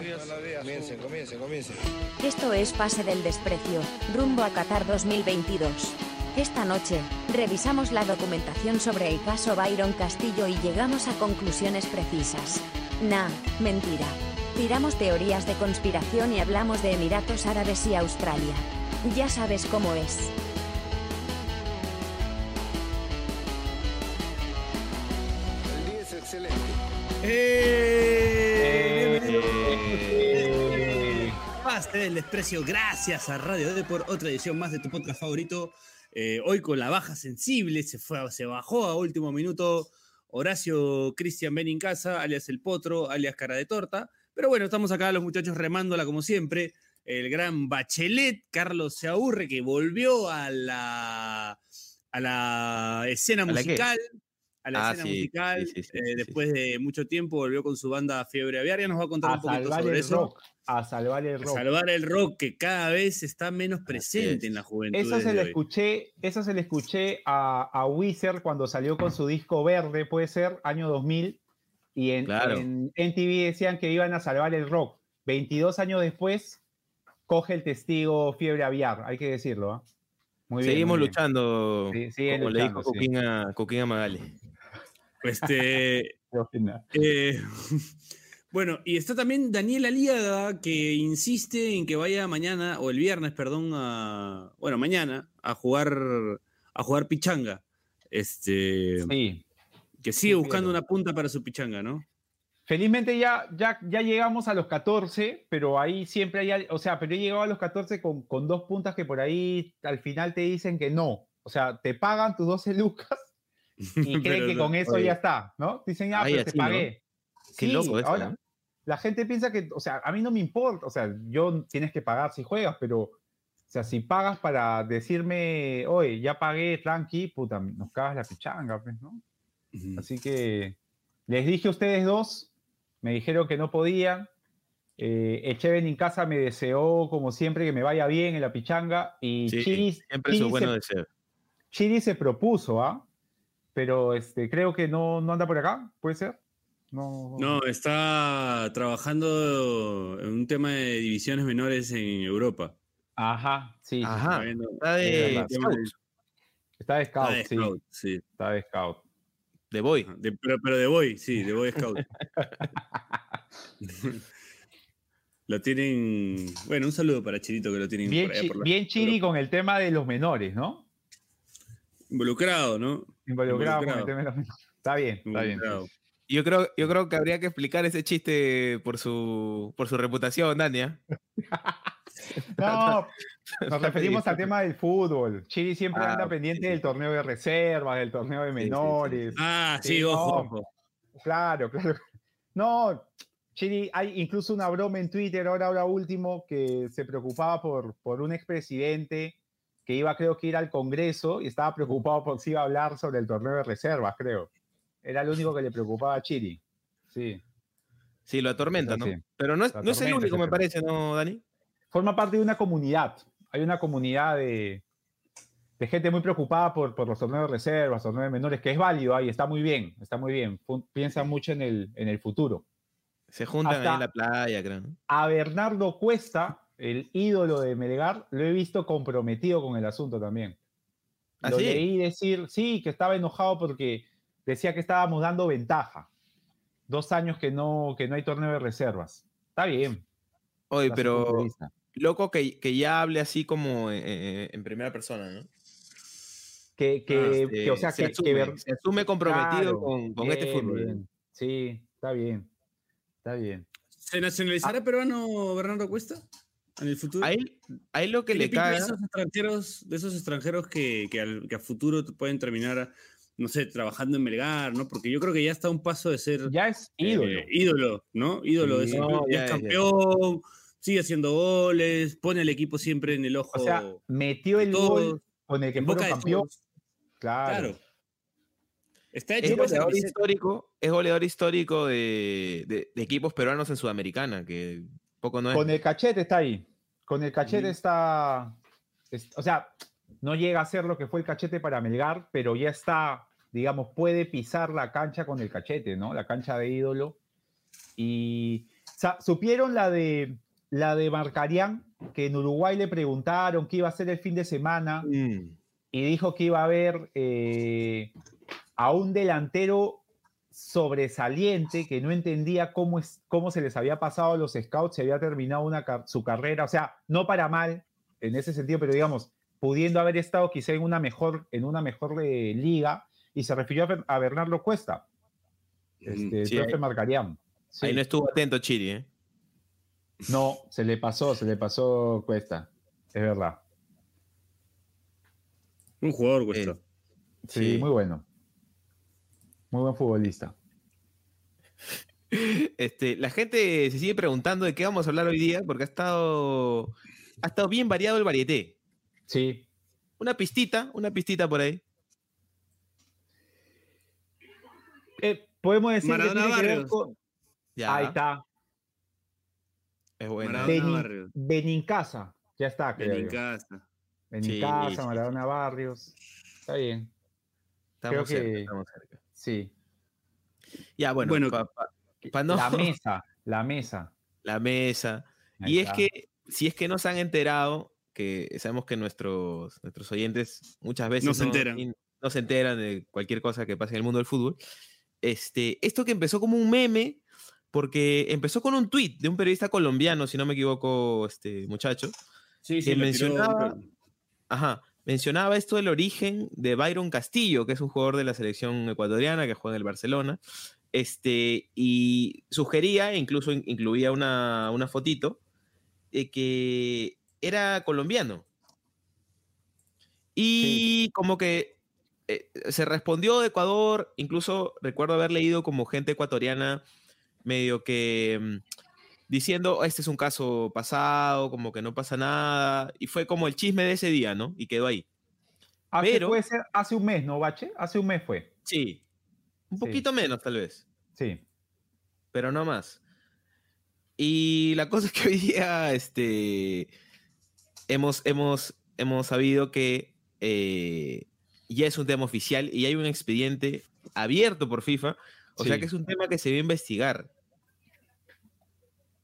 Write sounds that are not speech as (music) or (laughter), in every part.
Comiencen, comiencen, comiencen. Esto es Pase del Desprecio, rumbo a Qatar 2022. Esta noche, revisamos la documentación sobre el caso Byron Castillo y llegamos a conclusiones precisas. Nah, mentira. Tiramos teorías de conspiración y hablamos de Emiratos Árabes y Australia. Ya sabes cómo es. El día es excelente. Eh, Pase del desprecio, gracias a Radio D por otra edición más de tu podcast favorito. Eh, hoy con la baja sensible, se, fue, se bajó a último minuto Horacio Cristian Benincasa, alias El Potro, alias Cara de Torta. Pero bueno, estamos acá los muchachos remándola como siempre. El gran Bachelet, Carlos se aburre, que volvió a la, a la escena ¿A la qué? musical. A la Ah, escena sí, musical. sí, sí, sí, eh, después de mucho tiempo volvió con su banda Fiebre Aviar. Ya nos va a contar a un poquito sobre el eso. rock. A salvar el A rock. salvar el rock que cada vez está menos presente es. en la juventud. Eso se le escuché, eso se le escuché a, a Wizard cuando salió con su disco verde, puede ser, año 2000, y en, Claro. en MTV decían que iban a salvar el rock. 22 años después, coge el testigo Fiebre Aviar, hay que decirlo. ¿ah? Muy bien. Seguimos muy bien. luchando, Sí, siguen como le dijo luchando, sí. Coquín a, Coquín a Magali. Este, (laughs) eh, (laughs) bueno, y está también Daniel Aliaga, que insiste en que vaya mañana, o el viernes, perdón, a, bueno, mañana, a jugar, a jugar pichanga. Este, Sí. que sigue sí, buscando claro. una punta para su pichanga, ¿no? Felizmente ya, ya, ya llegamos a los 14, pero ahí siempre hay, o sea, pero he llegado a los 14 con, con dos puntas que por ahí al final te dicen que no. O sea, te pagan tus 12 lucas (laughs) y creen que no, con eso oye. ya está, ¿no? Dicen, ah, Ay, pero te pagué. Qué loco ahora, ¿no? la gente piensa que, o sea, a mí no me importa, o sea, yo tienes que pagar si juegas, pero, o sea, si pagas para decirme, oye, ya pagué, tranqui, puta, nos cagas la pichanga, pues, ¿no? Así que les dije a ustedes dos, me dijeron que no podían. Eh, Echeven en casa me deseó, como siempre, que me vaya bien en la pichanga. Y Sí, Chiri, siempre Chiri su bueno se, deseo. Chiri se propuso, ¿ah? Pero este, creo que no, no anda por acá, ¿puede ser? No, No, está trabajando en un tema de divisiones menores en Europa. Ajá, sí. Ajá. Está viendo- Está Es de, de- Está de está scout, de sí. scout, sí. Está de scout. de Boy. De- pero, pero de Boy, sí, de Boy Scout. (laughs) (laughs) lo tienen. Bueno, un saludo para Chirito que lo tienen Bien, por allá chi- por la- bien Chiri con el tema de los menores, ¿no? Involucrado, ¿no? Involucrado con el Involucrado. tema de los menores. Está bien, está bien. Yo creo, yo creo que habría que explicar ese chiste por su, por su reputación, Dania. (laughs) No, nos (laughs) referimos al tema del fútbol. Chiri siempre Ah, anda pendiente sí, sí. del torneo de reservas, del torneo de Sí, sí, sí. menores. Ah, sí, Sí, ojo, no. ojo. Claro, claro. No, Chiri, hay incluso una broma en Twitter ahora, ahora último, que se preocupaba por, por un expresidente que iba, creo que ir al Congreso y estaba preocupado por si iba a hablar sobre el torneo de reservas, creo. Era lo único que le preocupaba a Chiri. Sí. Sí, lo atormenta, ¿no? Sí. Pero no es, no es el único, me parece, ¿no, Dani? forma parte de una comunidad. Hay una comunidad de, de gente muy preocupada por, por los torneos de reservas, torneos de menores, que es válido ahí, está muy bien, está muy bien. Piensan mucho en el, en el futuro. Se juntan Hasta- ahí en la playa, creo. A Bernardo Cuesta, el ídolo de Melgar, lo he visto comprometido con el asunto también. ¿Ah, lo sí? leí decir, sí, que estaba enojado porque decía que estábamos dando ventaja. Dos años que no, que no hay torneo de reservas. Está bien. Oye, pero loco que, que ya hable así como eh, eh, en primera persona, ¿no? Que, que, Este, que, o sea, se, que, que asume, se asume comprometido Claro, con, con este fútbol. bien. Sí, está bien. Está bien. ¿Se nacionalizará peruano Bernardo Cuesta en el futuro? A él, a él lo que ¿Qué le pinta de esos extranjeros, de esos extranjeros que, que, al- que a futuro pueden terminar, no sé, trabajando en Melgar, ¿no? Porque yo creo que ya está a un paso de ser Ya es eh, ídolo. ídolo, ¿no? Ídolo de No, club. Ya ya es es, ya. campeón, sigue haciendo goles, pone al equipo siempre en el ojo. o sea, metió el gol con el que de campeón. Claro. Claro. Está Es hecho esa goleador histórico, es goleador histórico de, de- de equipos peruanos en Sudamericana, que poco no es. Con el cachete está ahí. Con el cachete está. es- o sea, no llega a ser lo que fue el cachete para Melgar, pero ya está, digamos, puede pisar la cancha con el cachete, ¿no? La cancha de ídolo. Y ¿Supieron la de la de Marcarián? Que en Uruguay le preguntaron qué iba a hacer el fin de semana Mm. y dijo que iba a haber eh, a un delantero sobresaliente que no entendía cómo, es, cómo se les había pasado a los scouts, se había terminado una, su carrera, o sea, no para mal en ese sentido, pero digamos, pudiendo haber estado quizá en una mejor, en una mejor eh, liga, y se refirió a, Bernardo Cuesta, este, el sí, profe. Sí. Ahí no estuvo atento Chiri, ¿eh? No, se le pasó, se le pasó Cuesta, es verdad. Un jugador cuesta. Eh, Sí, Sí. muy bueno. Muy buen futbolista. Este, la gente se sigue preguntando de qué vamos a hablar hoy día, porque ha estado, ha estado bien variado el varieté. Sí, Una pistita, una pistita por ahí. Eh, podemos decir Maradona que tiene que ver Barrios. con- Ya, Ahí está. es buena. Maradona Beni- Barrios. Benincasa. Ya está, creo. Benincasa. Benincasa, Sí, sí, Maradona Barrios. Está bien. Estamos creo cerca, que- estamos cerca. Sí. Ya, bueno, Bueno, pa- pa- pa no- La (laughs) mesa. La mesa. la mesa. Ahí y es que, si es que no se han enterado, que sabemos que nuestros, nuestros oyentes muchas veces No se enteran. no se enteran de cualquier cosa que pase en el mundo del fútbol. Este, esto que empezó como un meme, porque empezó con un tuit de un periodista colombiano, si no me equivoco, este muchacho. Sí, que lo tiró- mencionaba- Ajá. Mencionaba esto del origen de Byron Castillo, que es un jugador de la selección ecuatoriana que juega en el Barcelona. Este, y sugería, incluso in- incluía una, una fotito, de que era colombiano. Y como que eh, se respondió de Ecuador, incluso recuerdo haber leído como gente ecuatoriana medio que mm, diciendo, este es un caso pasado, como que no pasa nada, y fue como el chisme de ese día, ¿no? Y quedó ahí. Hace, Pero- puede ser hace un mes, ¿no, Bache? Hace un mes fue. Sí, un Sí. poquito menos tal vez, Sí. pero no más. Y la cosa es que hoy día este, hemos, hemos, hemos sabido que eh, ya es un tema oficial y hay un expediente abierto por FIFA, o sea que es un tema que se va a investigar.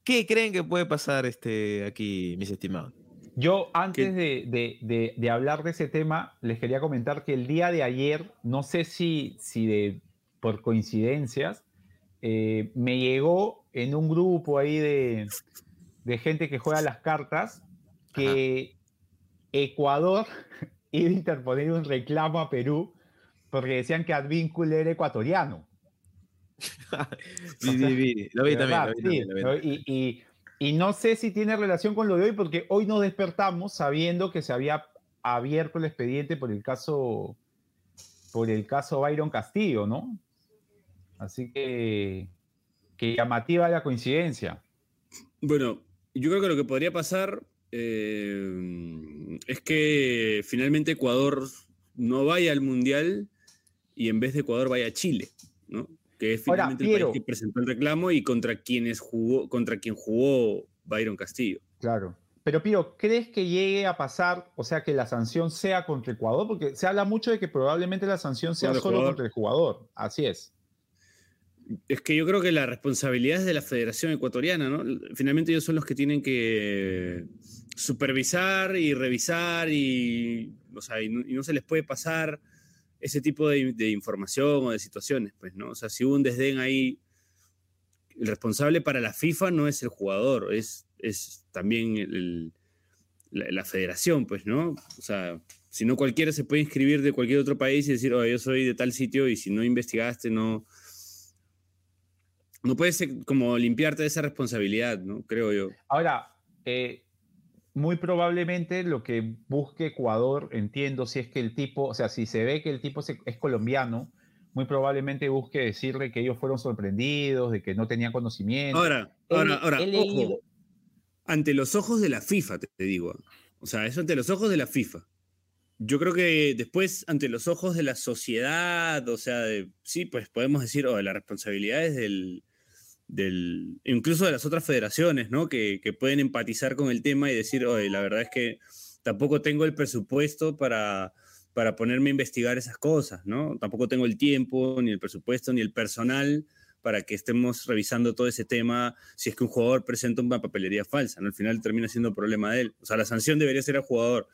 ¿Qué creen que puede pasar este, aquí, mis estimados? Yo, antes de, de- de- de hablar de ese tema, les quería comentar que el día de ayer, no sé si, si de, por coincidencias, eh, me llegó en un grupo ahí de, de gente que juega las cartas que Ecuador a interponer un reclamo a Perú porque decían que Advíncula era ecuatoriano. Sí, y no sé si tiene relación con lo de hoy, porque hoy nos despertamos sabiendo que se había abierto el expediente por el caso, por el caso Byron Castillo, ¿no? Así que, que llamativa la coincidencia. Bueno, yo creo que lo que podría pasar eh, es que finalmente Ecuador no vaya al Mundial y en vez de Ecuador vaya a Chile, ¿no? Que es Ahora, finalmente el país que presentó el reclamo y contra quienes jugó, contra quien jugó Byron Castillo. Claro. Pero Piro, ¿crees que llegue a pasar, o sea, que la sanción sea contra Ecuador? Porque se habla mucho de que probablemente la sanción sea Contra solo jugador. contra el jugador. Así es. Es que yo creo que la responsabilidad es de la Federación Ecuatoriana, ¿no? Finalmente ellos son los que tienen que supervisar y revisar y, o sea, y no, se les puede pasar ese tipo de, información o de situaciones, pues, ¿no? O sea, si hubo un desdén ahí, el responsable para la FIFA no es el jugador, es, es también la, federación, pues, ¿no? O sea, si no cualquiera se puede inscribir de cualquier otro país y decir, oye, yo soy de tal sitio y si no investigaste, no, no puedes como limpiarte de esa responsabilidad, ¿no? Creo yo. Ahora, eh, muy probablemente lo que busque Ecuador, entiendo, si es que el tipo, o sea, si se ve que el tipo se- es colombiano, muy probablemente busque decirle que ellos fueron sorprendidos, de que no tenían conocimiento. Ahora, ahora, ahora, leído- ojo, ante los ojos de la FIFA, te, te digo. O sea, eso ante los ojos de la FIFA. Yo creo que después, ante los ojos de la sociedad, o sea, de- sí, pues podemos decir, oh, la responsabilidad es del, incluso de las otras federaciones, ¿no? Que, que pueden empatizar con el tema y decir, oye, la verdad es que tampoco tengo el presupuesto para, para ponerme a investigar esas cosas, ¿no? Tampoco tengo el tiempo, ni el presupuesto, ni el personal para que estemos revisando todo ese tema si es que un jugador presenta una papelería falsa, ¿no? Al final termina siendo problema de él. O sea, la sanción debería ser al jugador.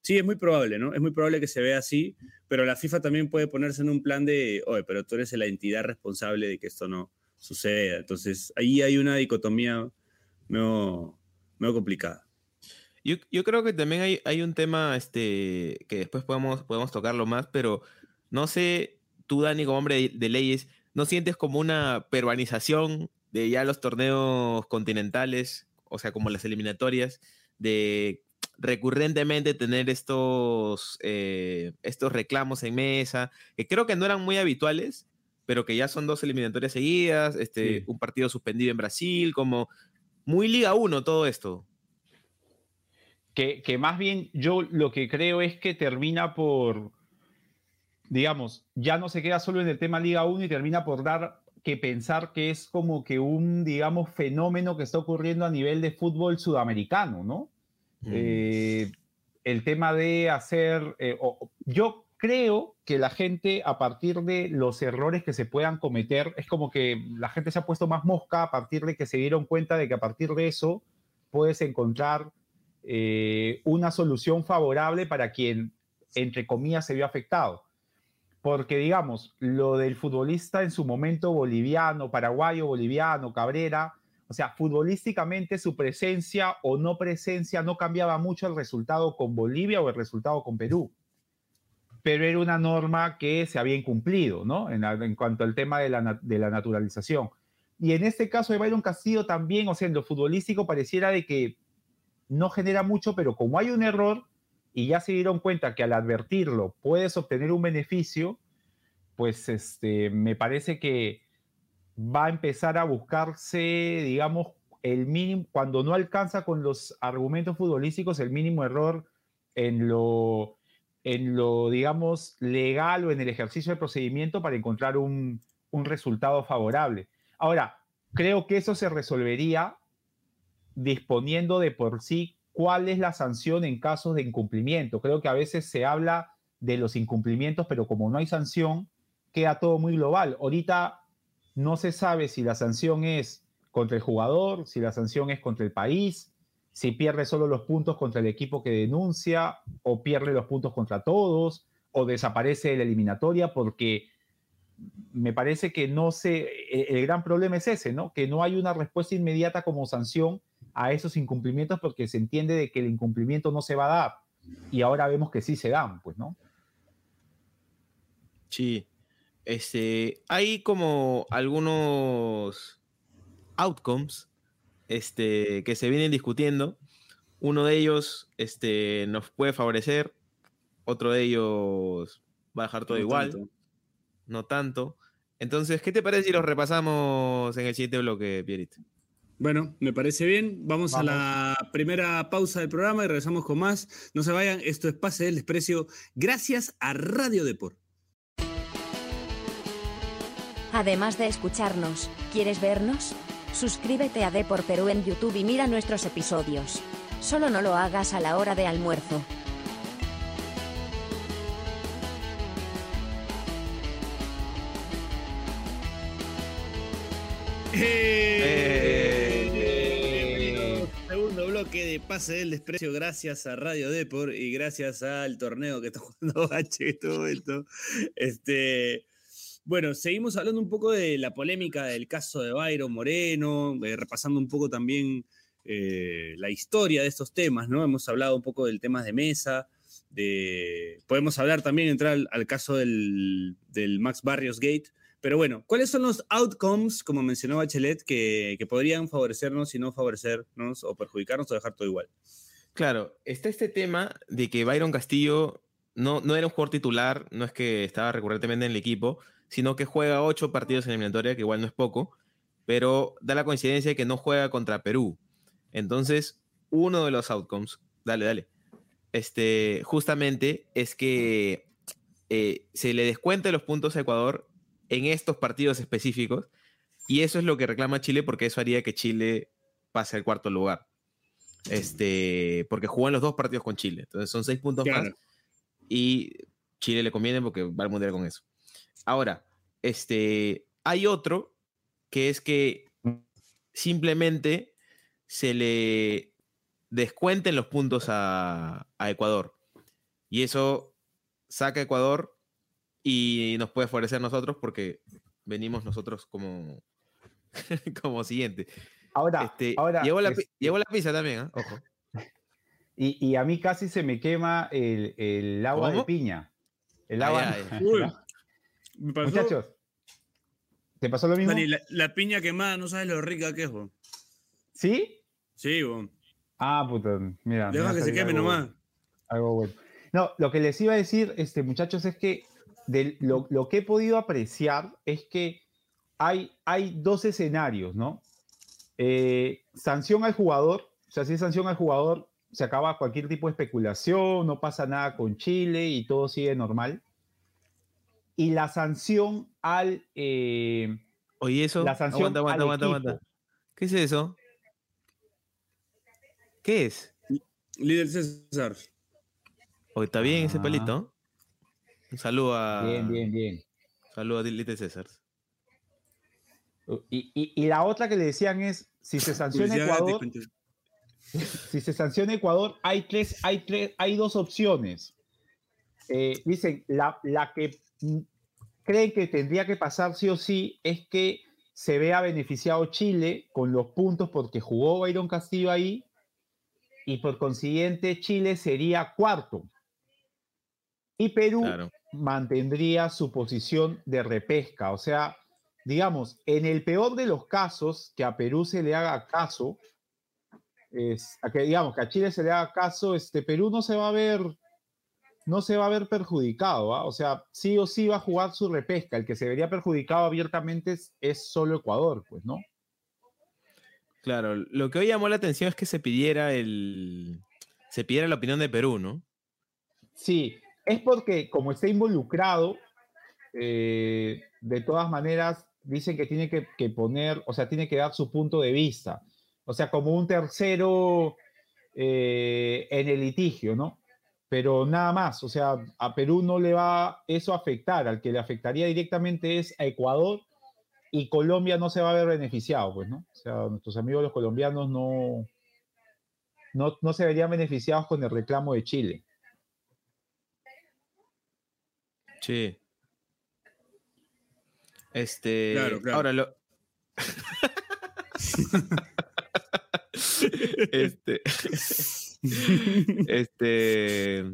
Sí, es muy probable, ¿no? Es muy probable que se vea así, pero la FIFA también puede ponerse en un plan de, oye, pero tú eres la entidad responsable de que esto no suceda. Entonces, ahí hay una dicotomía medio, medio complicada. Yo, yo, creo que también hay, hay un tema este, que después podemos, podemos tocarlo más, pero no sé, tú, Dani, como hombre de, leyes, ¿no sientes como una peruanización de ya los torneos continentales, o sea, como las eliminatorias, de recurrentemente tener estos, eh, estos reclamos en mesa, que creo que no eran muy habituales, pero que ya son dos eliminatorias seguidas, este, sí. un partido suspendido en Brasil, como muy Liga 1 todo esto. Que, que, más bien yo lo que creo es que termina por, digamos, ya no se queda solo en el tema Liga 1 y termina por dar que pensar que es como que un, digamos, fenómeno que está ocurriendo a nivel de fútbol sudamericano, ¿no? Mm. Eh, el tema de hacer, eh, o, yo creo que la gente a partir de los errores que se puedan cometer, es como que la gente se ha puesto más mosca a partir de que se dieron cuenta de que a partir de eso puedes encontrar eh, una solución favorable para quien, entre comillas, se vio afectado. Porque, digamos, lo del futbolista en su momento boliviano, paraguayo, boliviano, Cabrera, o sea, futbolísticamente su presencia o no presencia no cambiaba mucho el resultado con Bolivia o el resultado con Perú. Pero era una norma que se había incumplido, ¿no? En, en cuanto al tema de la, de la, naturalización. Y en este caso de Byron Castillo también, o sea, en futbolístico pareciera de que no genera mucho, pero como hay un error y ya se dieron cuenta que al advertirlo puedes obtener un beneficio, pues este, me parece que va a empezar a buscarse, digamos, el mínimo, cuando no alcanza con los argumentos futbolísticos, el mínimo error en lo, en lo, digamos, legal o en el ejercicio del procedimiento para encontrar un, un resultado favorable. Ahora, creo que eso se resolvería disponiendo de por sí cuál es la sanción en casos de incumplimiento. Creo que a veces se habla de los incumplimientos, pero como no hay sanción, queda todo muy global. Ahorita no se sabe si la sanción es contra el jugador, si la sanción es contra el país, si pierde solo los puntos contra el equipo que denuncia, o pierde los puntos contra todos, o desaparece de la eliminatoria, porque me parece que no se, el gran problema es ese, ¿no? Que no hay una respuesta inmediata como sanción a esos incumplimientos porque se entiende de que el incumplimiento no se va a dar. Y ahora vemos que sí se dan, pues, ¿no? Sí. Este, hay como algunos outcomes este, que se vienen discutiendo. Uno de ellos este, nos puede favorecer, otro de ellos va a dejar todo no igual, tanto. no tanto. Entonces, ¿qué te parece si los repasamos en el siguiente bloque, Pierit? Bueno, me parece bien. Vamos, Vamos, a la primera pausa del programa y regresamos con más. No se vayan, esto es Pase del Desprecio. Gracias a Radio Deport. Además de escucharnos, ¿quieres vernos? Suscríbete a Deport Perú en YouTube y mira nuestros episodios. Solo no lo hagas a la hora de almuerzo. ¡Eh! Segundo bloque de Pase del Desprecio, gracias a Radio Deport y gracias al torneo que está jugando (laughs) H todo esto. Este, bueno, seguimos hablando un poco de la polémica del caso de Byron Moreno, eh, repasando un poco también eh, la historia de estos temas, ¿no? Hemos hablado un poco del tema de mesa, de, podemos hablar también, entrar al, caso del, Max Barrios Gate, pero bueno, ¿cuáles son los outcomes, como mencionó Bachelet, que, que podrían favorecernos y no favorecernos o perjudicarnos o dejar todo igual? Claro, está este tema de que Byron Castillo no, no era un jugador titular, no es que estaba recurrentemente en el equipo, sino que juega ocho partidos en eliminatoria, que igual no es poco, pero da la coincidencia de que no juega contra Perú. Entonces, uno de los outcomes, dale, dale, este, justamente es que eh, se le descuente los puntos a Ecuador en estos partidos específicos, y eso es lo que reclama Chile, porque eso haría que Chile pase al cuarto lugar. Este, porque juegan los dos partidos con Chile, entonces son seis puntos claro. más, y Chile le conviene porque va al mundial con eso. Ahora, este, hay otro que es que simplemente se le descuenten los puntos a, a Ecuador. Y eso saca a Ecuador y nos puede favorecer a nosotros porque venimos nosotros como, (laughs) como siguiente. Ahora, Este, ahora llevo, la, este, la pizza también, ¿ah? ojo. y, y a mí casi se me quema el, el agua de piña. El agua. ya. Uy, (laughs) me pasó- Muchachos, ¿te pasó lo mismo? Dani, la, la piña quemada, no sabes lo rica que es, weón. ¿Sí? Sí, weón. Ah, puta, mira. Deja que se queme algo- nomás. Algo bueno. No, lo que les iba a decir, este, muchachos, es que de lo, lo que he podido apreciar es que hay, hay dos escenarios, ¿no? Eh, sanción al jugador, o sea, si es sanción al jugador, se acaba cualquier tipo de especulación, no pasa nada con Chile y todo sigue normal. Y la sanción al... eh, Oye, eso. la sanción aguanta, aguanta, al aguanta, aguanta. equipo. ¿Qué es eso? ¿Qué es? Líder César. Oye, está bien ese Ah. palito. Un saludo a. Bien, bien, bien. Saludo a Little César. Y, y- y la otra que le decían es, si se (laughs) sanciona Ecuador, (laughs) si se sanciona Ecuador, hay tres, hay tres, hay dos opciones. Eh, dicen, la, la que creen que tendría que pasar sí o sí es que se vea beneficiado Chile con los puntos porque jugó Byron Castillo ahí y por consiguiente Chile sería cuarto. Y Perú Claro. mantendría su posición de repesca. O sea, digamos, en el peor de los casos, que a Perú se le haga caso, es, a que digamos que a Chile se le haga caso, este Perú no se va a ver, no se va a ver perjudicado, ¿ah? o sea, sí o sí va a jugar su repesca. El que se vería perjudicado abiertamente es, es solo Ecuador, pues, ¿no? Claro, lo que hoy llamó la atención es que se pidiera el. Se pidiera la opinión de Perú, ¿no? Sí, es porque como está involucrado, eh, de todas maneras dicen que tiene que, que poner, o sea, tiene que dar su punto de vista. O sea, como un tercero eh, en el litigio, ¿no? Pero nada más, o sea, a Perú no le va eso a afectar, al que le afectaría directamente es a Ecuador y Colombia no se va a ver beneficiado, pues, ¿no? O sea, nuestros amigos los colombianos no, no, no se verían beneficiados con el reclamo de Chile. Sí. Este. Claro, claro. Ahora lo. (laughs) (laughs) este. (laughs) este.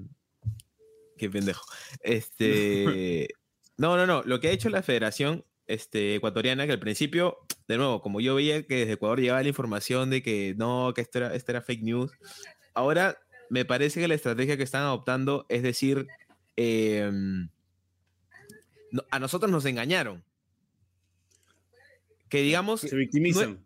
Qué pendejo. Este. (laughs) No, no, no. Lo que ha hecho la federación este, ecuatoriana, que al principio, de nuevo, como yo veía que desde Ecuador llegaba la información de que no, que esto era, esto era fake news, ahora me parece que la estrategia que están adoptando es decir, em, no- a nosotros nos engañaron. Que digamos, Se victimizan.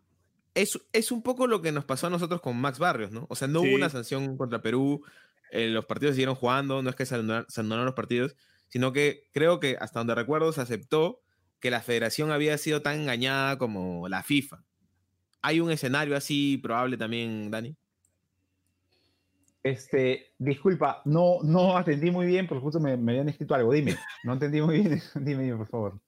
Es, es un poco lo que nos pasó a nosotros con Max Barrios, ¿no? O sea, no Sí. hubo una sanción contra Perú, eh, los partidos siguieron jugando, no es que se anularon los partidos, sino que creo que hasta donde recuerdo se aceptó que la federación había sido tan engañada como la FIFA. ¿Hay un escenario así probable también, Dani? Este, disculpa, no, no atendí muy bien porque justo me, me habían escrito algo. Dime, no entendí muy bien. (laughs) dime, dime, por favor.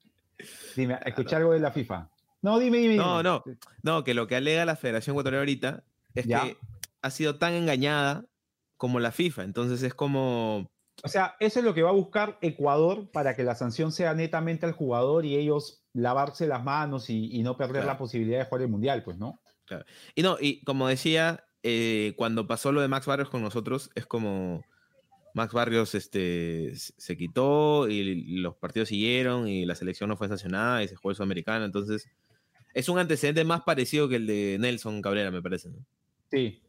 Dime, escuché algo de la FIFA. No, dime, dime. No, dime. no. No, que lo que alega la Federación Ecuatoriana ahorita es Ya. que ha sido tan engañada como la FIFA. Entonces es como, O sea, eso es lo que va a buscar Ecuador para que la sanción sea netamente al jugador y ellos lavarse las manos y, y no perder Claro. la posibilidad de jugar el mundial, pues, ¿no? Y no, y como decía, eh, cuando pasó lo de Max Barrios con nosotros, es como Max Barrios este, se quitó y los partidos siguieron y la selección no fue sancionada y se jugó el sudamericano. Entonces, es un antecedente más parecido que el de Nelson Cabrera, me parece. ¿no? Sí.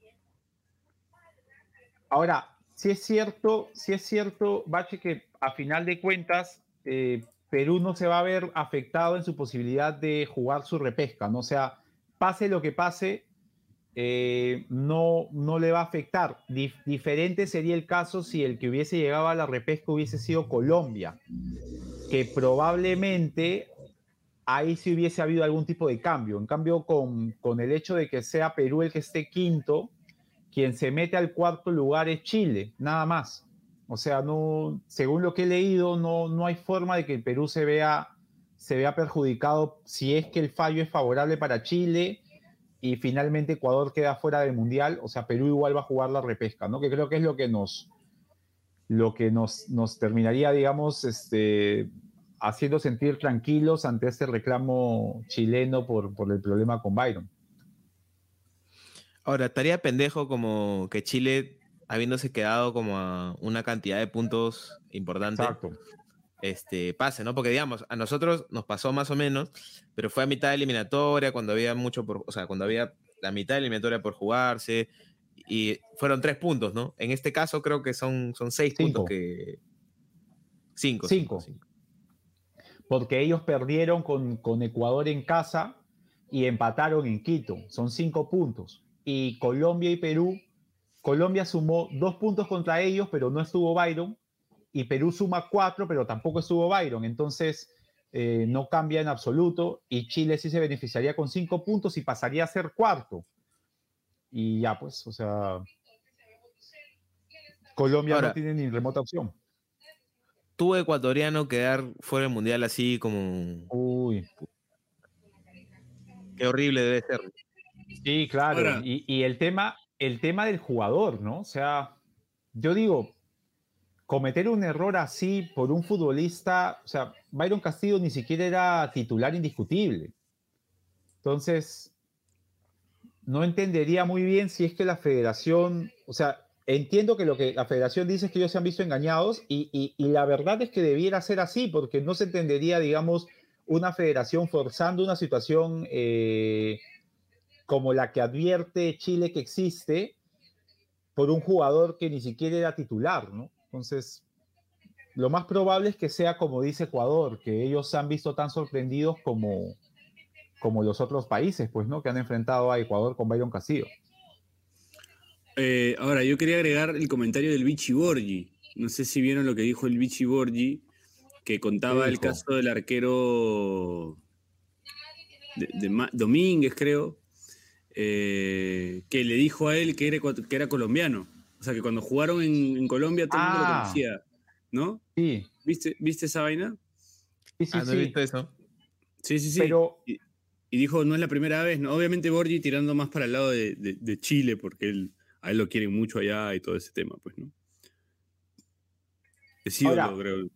Ahora, si es cierto, si es cierto, Bache, que a final de cuentas eh, Perú no se va a ver afectado en su posibilidad de jugar su repesca, ¿no? O sea, pase lo que pase, eh, no, no le va a afectar. Dif- diferente sería el caso si el que hubiese llegado a la repesca hubiese sido Colombia, que probablemente ahí sí hubiese habido algún tipo de cambio. En cambio, con, con el hecho de que sea Perú el que esté quinto, quien se mete al cuarto lugar es Chile, nada más. O sea, no, según lo que he leído, no, no hay forma de que el Perú se vea, se vea perjudicado si es que el fallo es favorable para Chile y finalmente Ecuador queda fuera del Mundial, o sea, Perú igual va a jugar la repesca, ¿no? Que creo que es lo que nos, lo que nos, nos terminaría, digamos, este, haciendo sentir tranquilos ante este reclamo chileno por, por el problema con Byron. Ahora, estaría pendejo como que Chile, habiéndose quedado como a una cantidad de puntos importante, Exacto. este, pase, ¿no? Porque digamos, a nosotros nos pasó más o menos, pero fue a mitad de eliminatoria, cuando había mucho por, o sea, cuando había la mitad de eliminatoria por jugarse, y fueron tres puntos, ¿no? En este caso creo que son, son seis Cinco. puntos que. Cinco. Cinco. cinco. Porque ellos perdieron con, con Ecuador en casa y empataron en Quito. Son cinco puntos. Y Colombia y Perú, Colombia sumó dos puntos contra ellos, pero no estuvo Byron. Y Perú suma cuatro, pero tampoco estuvo Byron. Entonces, eh, no cambia en absoluto. Y Chile sí se beneficiaría con cinco puntos y pasaría a ser cuarto. Y ya, pues, o sea, Colombia Ahora- no tiene ni remota opción. Tú, ecuatoriano, quedar fuera del mundial así como. Uy, Qué horrible debe ser. Sí, claro. Ahora- y, y el tema, el tema del jugador, ¿no? O sea, yo digo, cometer un error así por un futbolista, o sea, Byron Castillo ni siquiera era titular indiscutible. Entonces, no entendería muy bien si es que la federación, o sea, entiendo que lo que la federación dice es que ellos se han visto engañados y, y- la verdad es que debiera ser así, porque no se entendería, digamos, una federación forzando una situación eh, como la que advierte Chile que existe por un jugador que ni siquiera era titular, ¿no? Entonces, lo más probable es que sea como dice Ecuador, que ellos se han visto tan sorprendidos como, como los otros países, pues, ¿no? Que han enfrentado a Ecuador con Byron Castillo. Eh, ahora, yo quería agregar el comentario del Vichy Borgi. No sé si vieron lo que dijo el Vichy Borgi, que contaba ¿Qué el caso del arquero de, Domínguez, creo, eh, que le dijo a él que era, ecua- que era colombiano. O sea, que cuando jugaron en, en Colombia todo el mundo lo Ah. conocía, ¿no? Sí, ¿Viste, ¿Viste esa vaina? sí, sí. Ah, no he sí. visto eso. Sí, sí, sí. Pero, Y dijo, no es la primera vez, ¿no? Obviamente Borgi tirando más para el lado de, de- de Chile, porque él, a él lo quieren mucho allá y todo ese tema, pues, ¿no? Es ídolo, creo.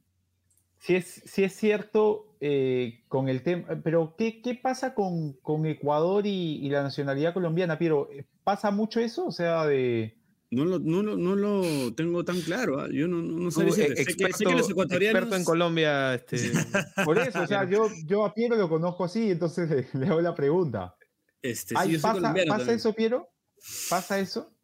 sí es, sí es cierto eh, con el tema, pero ¿qué, qué pasa con, con Ecuador y, y la nacionalidad colombiana, Piero? ¿Pasa mucho eso? O sea, de... No lo, no, lo, no lo tengo tan claro, ¿ah? yo no, no, no sé decirte. eh, Sé que, sé que los ecuatorianos... experto en Colombia, este, (laughs) Por eso, o sea, yo, yo a Piero lo conozco así, entonces (laughs) le, le hago la pregunta. Este, sí, Ay, yo soy ¿Pasa, colombiano ¿pasa también. eso, Piero? ¿Pasa eso?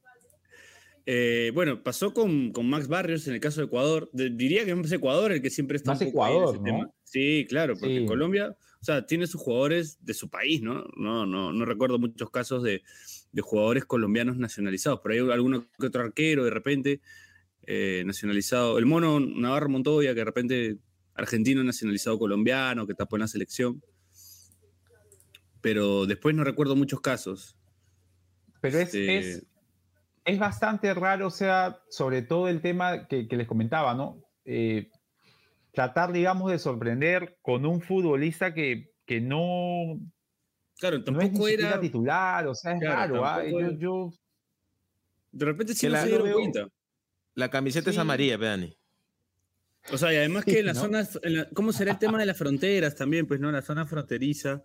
Eh, bueno, pasó con, con Max Barrios en el caso de Ecuador. De- diría que es Ecuador el que siempre está Más un poco ahí en Ecuador, ese ¿no? tema. Sí, claro, porque Sí. Colombia, o sea, tiene sus jugadores de su país, ¿no? No, no, no recuerdo muchos casos de, de jugadores colombianos nacionalizados. Pero hay alguno que otro arquero de repente eh, nacionalizado. El mono Navarro Montoya, que de repente argentino nacionalizado colombiano, que tapó en la selección. Pero después no recuerdo muchos casos. Pero es, es, es bastante raro, o sea, sobre todo el tema que, que les comentaba, ¿no? Eh, tratar, digamos, de sorprender con un futbolista que, que no, Claro, no es tampoco era. titular, o sea, es Claro, raro. ¿ah? tampoco Yo, yo- De repente sí no la- se dieron veo- cuenta. la camiseta es Sí. amarilla, Pedani. O sea, y además que en las ¿no? zonas, en la- ¿cómo será el tema de las fronteras también? Pues, ¿no? La zona fronteriza.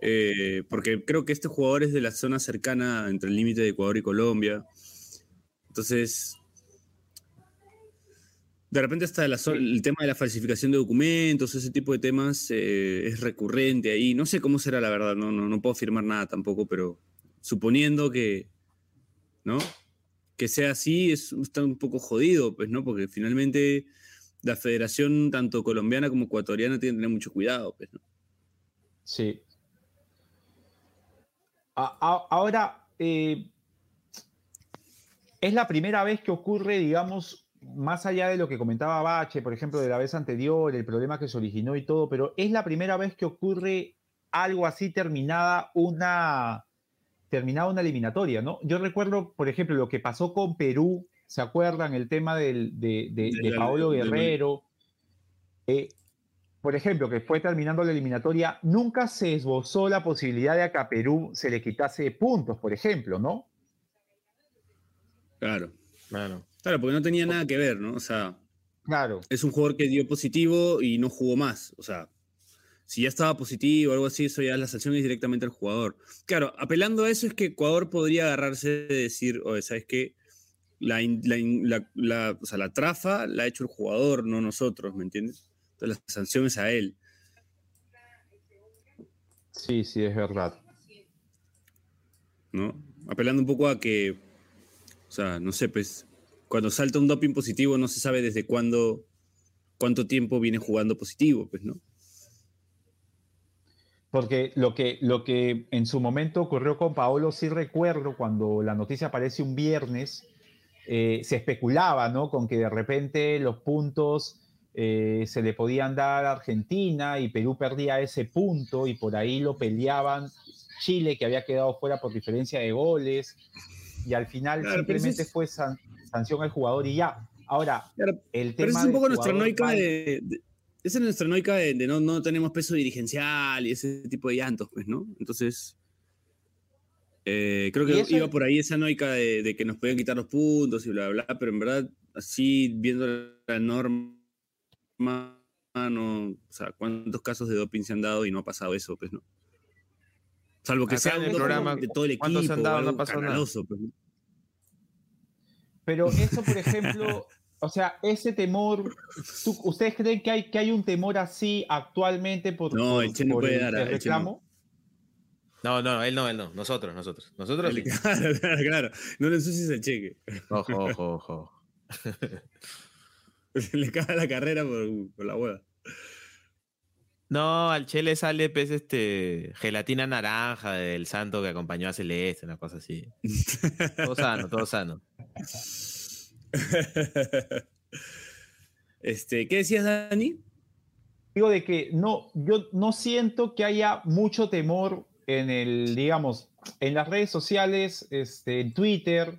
Eh, porque creo que este jugador es de la zona cercana entre el límite de Ecuador y Colombia. Entonces, de repente hasta el tema de la falsificación de documentos, ese tipo de temas eh, es recurrente ahí. No sé cómo será la verdad, no, no, no puedo afirmar nada tampoco, pero suponiendo que, ¿no? Que sea así, es, está un poco jodido, pues, ¿no? Porque finalmente la federación, tanto colombiana como ecuatoriana, tiene que tener mucho cuidado, pues, ¿no? Sí. A- a- ahora, eh, es la primera vez que ocurre, digamos, más allá de lo que comentaba Bache, por ejemplo, de la vez anterior, el problema que se originó y todo, pero es la primera vez que ocurre algo así terminada una, terminada una eliminatoria, ¿no? Yo recuerdo, por ejemplo, lo que pasó con Perú, ¿se acuerdan? El tema del, de, de, De de la- Paolo Guerrero. Eh, por ejemplo, que fue terminando la eliminatoria, nunca se esbozó la posibilidad de que a Perú se le quitase puntos, por ejemplo, ¿no? Claro. Claro. Claro, porque no tenía nada que ver, ¿no? O sea, Claro. es un jugador que dio positivo y no jugó más. O sea, si ya estaba positivo o algo así, eso ya la sanción es directamente al jugador. Claro, apelando a eso es que Ecuador podría agarrarse de decir, oye, ¿sabes qué? La, la- la- o sea, la trafa la ha hecho el jugador, no nosotros, ¿me entiendes? Entonces la sanción es a él. Sí, sí, es verdad. ¿no? Apelando un poco a que, o sea, no sé, pues, cuando salta un doping positivo no se sabe desde cuándo, cuánto tiempo viene jugando positivo, pues, ¿no? Porque lo que, lo que en su momento ocurrió con Paolo, sí recuerdo cuando la noticia aparece un viernes, eh, se especulaba, ¿no? Con que de repente los puntos eh, se le podían dar a Argentina y Perú perdía ese punto y por ahí lo peleaban Chile, que había quedado fuera por diferencia de goles, y al final Claro, simplemente es- fue san- sanción al jugador y ya. Ahora, Claro, el tema Pero es un poco nuestra noica de, de- esa es nuestra noica de, de no, no tenemos peso dirigencial y ese tipo de llantos, pues, ¿no? Entonces, eh, creo que iba por ahí esa noica de, de que nos podían quitar los puntos y bla, bla, bla, pero en verdad, así, viendo la norma, no, o sea, ¿cuántos casos de doping se han dado y no ha pasado eso, pues, no? Salvo que Acá sea en el programa, de todo el equipo, ¿cuántos se han dado? No nada. escandaloso, pues, ¿no? Pero eso, por ejemplo, o sea, ese temor, ¿tú- ¿ustedes creen que hay, que hay un temor así actualmente por, No, por- el por puede el, dar, el reclamo? No, no, él no, él no. Nosotros, nosotros. Nosotros (laughs) sí. Claro, claro, claro. No le ensucies el cheque. Ojo, ojo, ojo. (laughs) (laughs) Le caga la carrera por, por la hueá. No, al Che le sale pues, este, gelatina naranja del santo que acompañó a Celeste, una cosa así. Todo sano, todo sano. (laughs) este, ¿Qué decías, Dani? Digo de que no, yo no siento que haya mucho temor en el, digamos, en las redes sociales, este, en Twitter,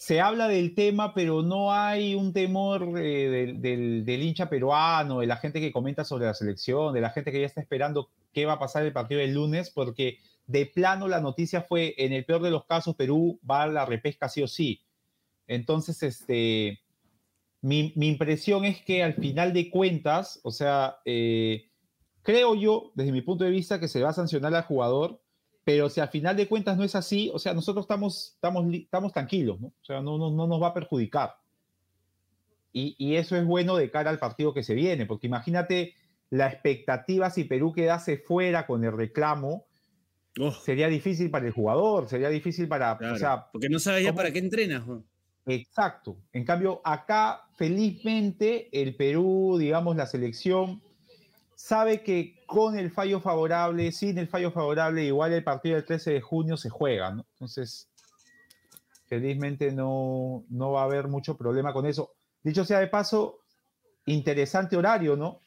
se habla del tema, pero no hay un temor eh, del, hincha peruano, de la gente que comenta sobre la selección, de la gente que ya está esperando qué va a pasar el partido del lunes, porque de plano la noticia fue, en el peor de los casos, Perú va a la repesca sí o sí. Entonces, este, mi, mi impresión es que al final de cuentas, o sea, eh, creo yo, desde mi punto de vista, que se va a sancionar al jugador, pero si al final de cuentas no es así, o sea, nosotros estamos, estamos, estamos tranquilos, ¿no? O sea, no, no, no nos va a perjudicar. Y, y eso es bueno de cara al partido que se viene, porque imagínate la expectativa si Perú quedase fuera con el reclamo, Oh, sería difícil para el jugador, sería difícil para, claro, o sea, porque no sabes ya para qué entrenas. jo. Exacto. En cambio, acá, felizmente, el Perú, digamos, la selección, sabe que con el fallo favorable, sin el fallo favorable, igual el partido del 13 de junio se juega, ¿no? Entonces, felizmente no, no va a haber mucho problema con eso. Dicho sea de paso, interesante horario, ¿no?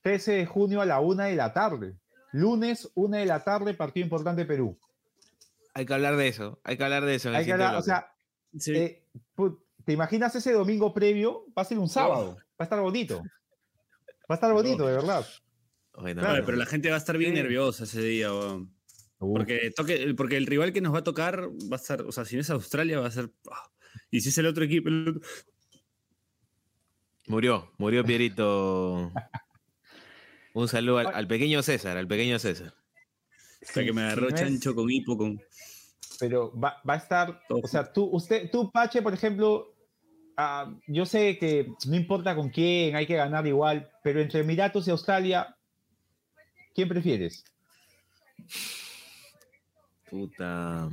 13 de junio a la una de la tarde. Lunes, una de la tarde, partido importante Perú. Hay que hablar de eso, hay que hablar de eso. en Hay que hablar, o sea, Sí. eh, ¿Te imaginas ese domingo previo? Va a ser un sábado. Va a estar bonito. Va a estar bonito, de verdad. Claro, pero la gente va a estar bien Sí. nerviosa ese día. weón. Porque, toque, porque el rival que nos va a tocar va a estar, o sea, si no es Australia, va a ser. ah, Y si es el otro equipo. el otro- Murió, murió Pierito. (laughs) Un saludo al, al pequeño César, al pequeño César. O sea, que me Sí, agarró sí, no es- chancho con hipo. Con... Pero va, va a estar, Todo. o sea, tú, usted, tú, Pache, por ejemplo, ah, yo sé que no importa con quién, hay que ganar igual, pero entre Emiratos y Australia, ¿quién prefieres? Puta.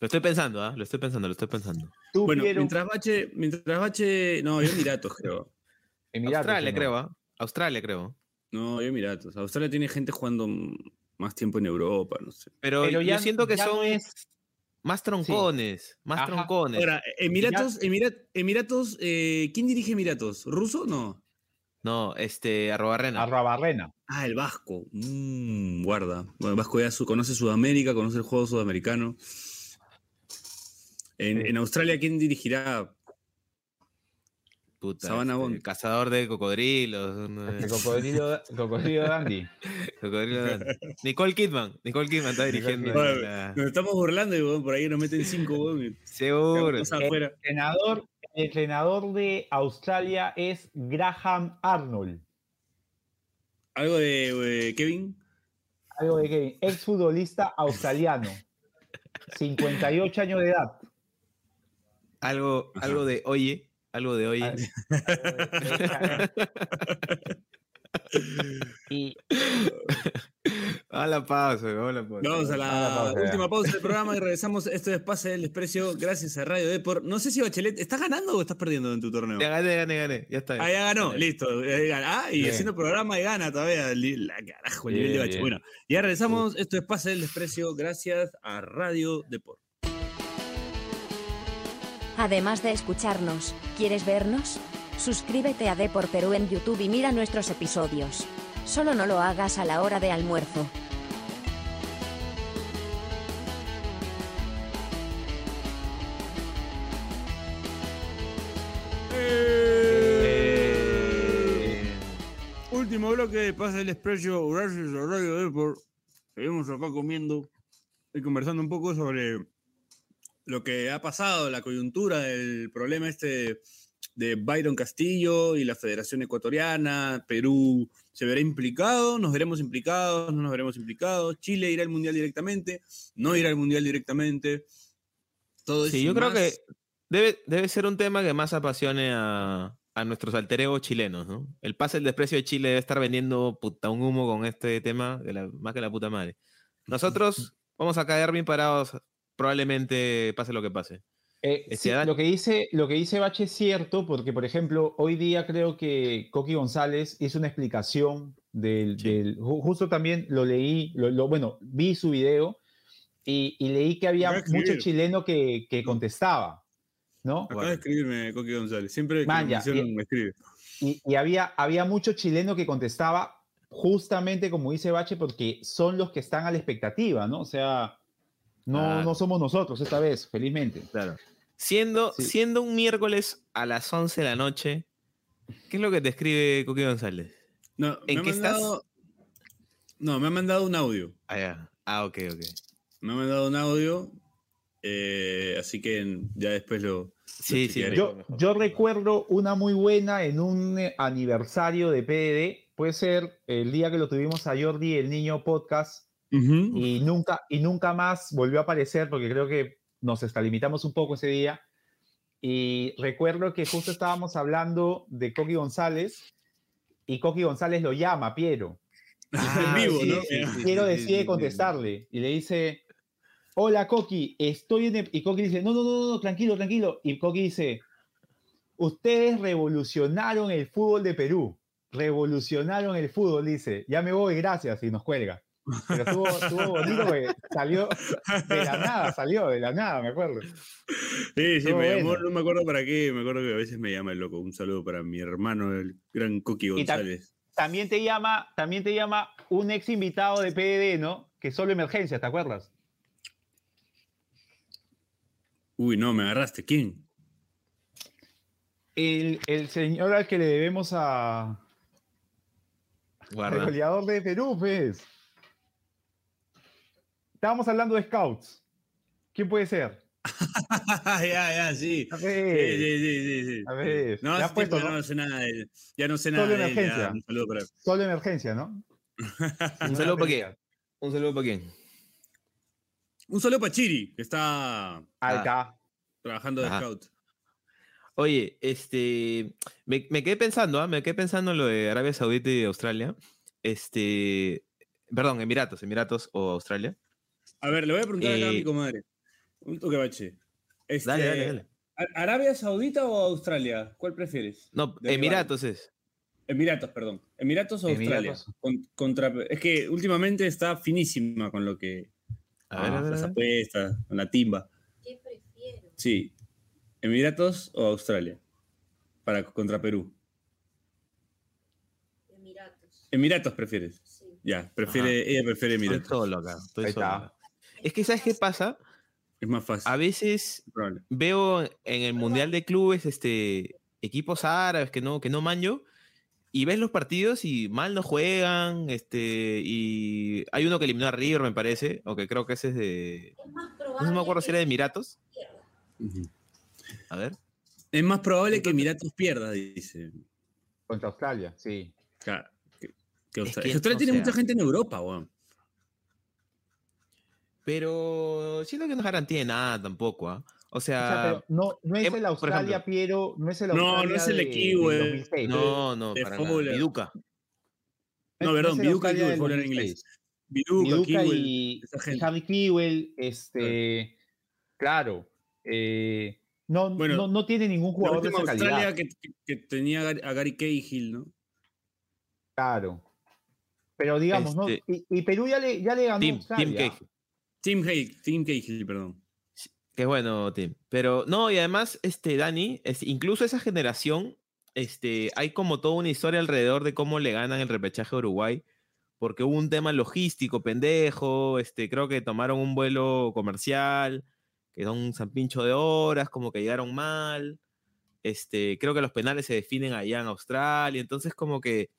Lo estoy pensando, ¿ah? Lo estoy pensando, lo estoy pensando. Tú, Bueno, Piero, mientras Bache, mientras Bache. No, yo Emiratos, creo. Emiratos, Australia, creo, ¿ah? Australia, creo. No, yo Emiratos. Australia tiene gente jugando mm, más tiempo en Europa, no sé. Pero, Pero ya, yo siento que son no es más troncones, más Ajá. troncones. Ahora, Emiratos, Emirat- Emiratos, eh, ¿quién dirige Emiratos? ¿Ruso? No. No, este, Arrobarrena. Arrabarrena. Ah, el Vasco. Mm, guarda. Bueno, el Vasco ya su- conoce Sudamérica, conoce el juego sudamericano. En, Sí. en Australia, ¿quién dirigirá? Puta, Sabana este, Bond. cazador de cocodrilos. ¿no? El cocodrilo, cocodrilo Dandy. (laughs) Cocodrilo de- Nicole Kidman. Nicole Kidman está dirigiendo. Kidman. la- Nos estamos burlando y por ahí nos meten cinco, Seguro. afuera. entrenador, el entrenador de Australia es Graham Arnold. Algo de eh, Kevin. Algo de que exfutbolista australiano. (laughs) 58 años de edad. Algo, algo de oye. Algo de oye. (laughs) Y A la pausa, a la pausa. Vamos a la pausa, ya. última pausa del programa y regresamos. Esto es Pase del Desprecio gracias a Radio Deport. No sé si Bachelet, ¿estás ganando o estás perdiendo en tu torneo? Ya gané, gané, gané. Ya está. Ah, ya ganó, listo. eh, gana. Ah, y Bien. haciendo programa y gana todavía. La carajo, el nivel de Bien, Bache. bien. Bueno, ya regresamos. Esto es Pase del Desprecio gracias a Radio Deport. Además de escucharnos, ¿quieres vernos? Suscríbete a Depor Perú en YouTube y mira nuestros episodios. Solo no lo hagas a la hora de almuerzo. Eh, Último bloque de Pase del Desprecio gracias a Radio Deport. Seguimos acá comiendo y conversando un poco sobre lo que ha pasado, la coyuntura del problema este de Byron Castillo y la Federación Ecuatoriana, Perú se verá implicado, nos veremos implicados, no nos veremos implicados, Chile irá al Mundial directamente, no irá al Mundial directamente. Todo Sí, yo creo que debe, debe ser un tema que más apasione a, a nuestros alter egos chilenos, ¿no? El pase del desprecio de Chile debe estar vendiendo puta, un humo con este tema de la- más que la puta madre. Nosotros (laughs) vamos a caer bien parados, probablemente pase lo que pase. Eh, Este, sí, lo que dice lo que dice Bache es cierto, porque por ejemplo, hoy día creo que Coqui González hizo una explicación del, Sí. del- ju- justo también lo leí, lo, lo- bueno, vi su video y, y leí que había mucho chileno que, que contestaba, ¿no? Acaba de escribirme Coqui González, siempre que Man, ya, menciono, y- me escribe. Y, y había, había mucho chileno que contestaba justamente como dice Bache, porque son los que están a la expectativa, ¿no? O sea, no, Ah. no somos nosotros esta vez, felizmente. Claro. Siendo, Sí. siendo un miércoles a las 11 de la noche, ¿qué es lo que te escribe Coqui González? No, ¿En me ha qué estás? mandado- No, me ha mandado un audio. Ah, ya. Ah, ok, ok. Me ha mandado un audio. eh, así que ya después lo. Sí, sí. Yo, yo recuerdo una muy buena en un eh, aniversario de PDD, puede ser el día que lo tuvimos a Jordi, el niño podcast, y nunca, y nunca más volvió a aparecer porque creo que nos extralimitamos un poco ese día. Y recuerdo que justo estábamos hablando de Coqui González y Coqui González lo llama a Piero. (laughs) en vivo, ¿no? Piero decide contestarle y le dice, hola Coqui, estoy en el... Y Coqui dice, no, no, no, no, tranquilo, tranquilo. Y Coqui dice, ustedes revolucionaron el fútbol de Perú. Revolucionaron el fútbol, dice. Ya me voy, gracias. Y nos cuelga. Pero estuvo, estuvo bonito porque salió de la nada, salió de la nada, me acuerdo. Sí, sí, Estuvo me llamó, bueno. no me acuerdo para qué, me acuerdo que a veces me llama el loco. Un saludo para mi hermano, el gran Coqui ta- González. También te llama, también te llama un ex invitado de PDD, ¿no? Que solo emergencia, ¿te acuerdas? Uy, no, me agarraste. ¿Quién? El, el señor al que le debemos a, El Guarda. goleador de Perú, pues. Estábamos hablando de scouts. ¿Quién puede ser? (laughs) ya, ya, sí. A Sí, ver, sí, sí, sí, sí. a ver. No, ya puesto, ¿no? no sé nada de él. Ya no sé Solo nada de él, ya, emergencia. Un saludo para él. Solo emergencia, ¿no? (laughs) Un saludo para quién. Un saludo para quién. Un saludo para Chiri, que está Ahí Ah. trabajando de Ajá. scout. Oye, este, me, me quedé pensando, ¿ah? me quedé pensando en lo de Arabia Saudita y Australia. Este, perdón, Emiratos, Emiratos o Australia. A ver, le voy a preguntar acá a mi Eh, comadre. Un toque bache. Este, Dale, dale, dale. ¿A- ¿Arabia Saudita o Australia? ¿Cuál prefieres? No, ¿De qué Emiratos es. Emiratos, perdón. ¿Emiratos o Australia? Con- contra, es que últimamente está finísima con lo que. A ver, a ver, las a ver. apuestas, con la timba. ¿Qué prefiero? Sí. ¿Emiratos o Australia? Para, contra Perú. Emiratos. Emiratos prefieres. Sí. Ya, prefiere, ella prefiere Estoy Emiratos. solo acá. Estoy Ahí solo está. Es que, ¿sabes qué pasa? Es más fácil. A veces probable. veo en el Mundial de Clubes este, equipos árabes que no, que no manjo, y ves los partidos y mal no juegan, este, y hay uno que eliminó a River, me parece, aunque creo que ese es de, Es más no me acuerdo si era de Emiratos, pierda. Ujú. a ver. Es más probable que Emiratos pierda, dice. Contra Australia, sí. Claro, que, Australia, que, es que Australia o tiene sea- mucha gente en Europa, weón. Pero siento que no es garantía de nada tampoco, ¿ah? O O sea, no, no es em- el Australia, ejemplo- Piero, no es el No, no Australia es el eh. 2006, no, no, de para nada. Fowler. Viduca. No, perdón, el Viduca Australia Kiwi, hablar en 2006. inglés. Viduca, Kiwi, y, esa y gente. Harry Kewell, este, claro, eh, no, Bueno, no, no tiene ningún La jugador de esa Australia calidad, que, que- tenía a Gary- Cahill, ¿no? claro. Pero digamos, ¿no? Este- Y, y Perú ya le, ya le ganó Tim Australia. Cahill. Tim Cahill, perdón. Qué bueno, Tim. Pero no, y además, este, Dani, es- incluso esa generación, este, hay como toda una historia alrededor de cómo le ganan el repechaje a Uruguay, porque hubo un tema logístico, pendejo, este, creo que tomaron un vuelo comercial, que da un zampincho de horas, como que llegaron mal, este, creo que los penales se definen allá en Australia, entonces como que,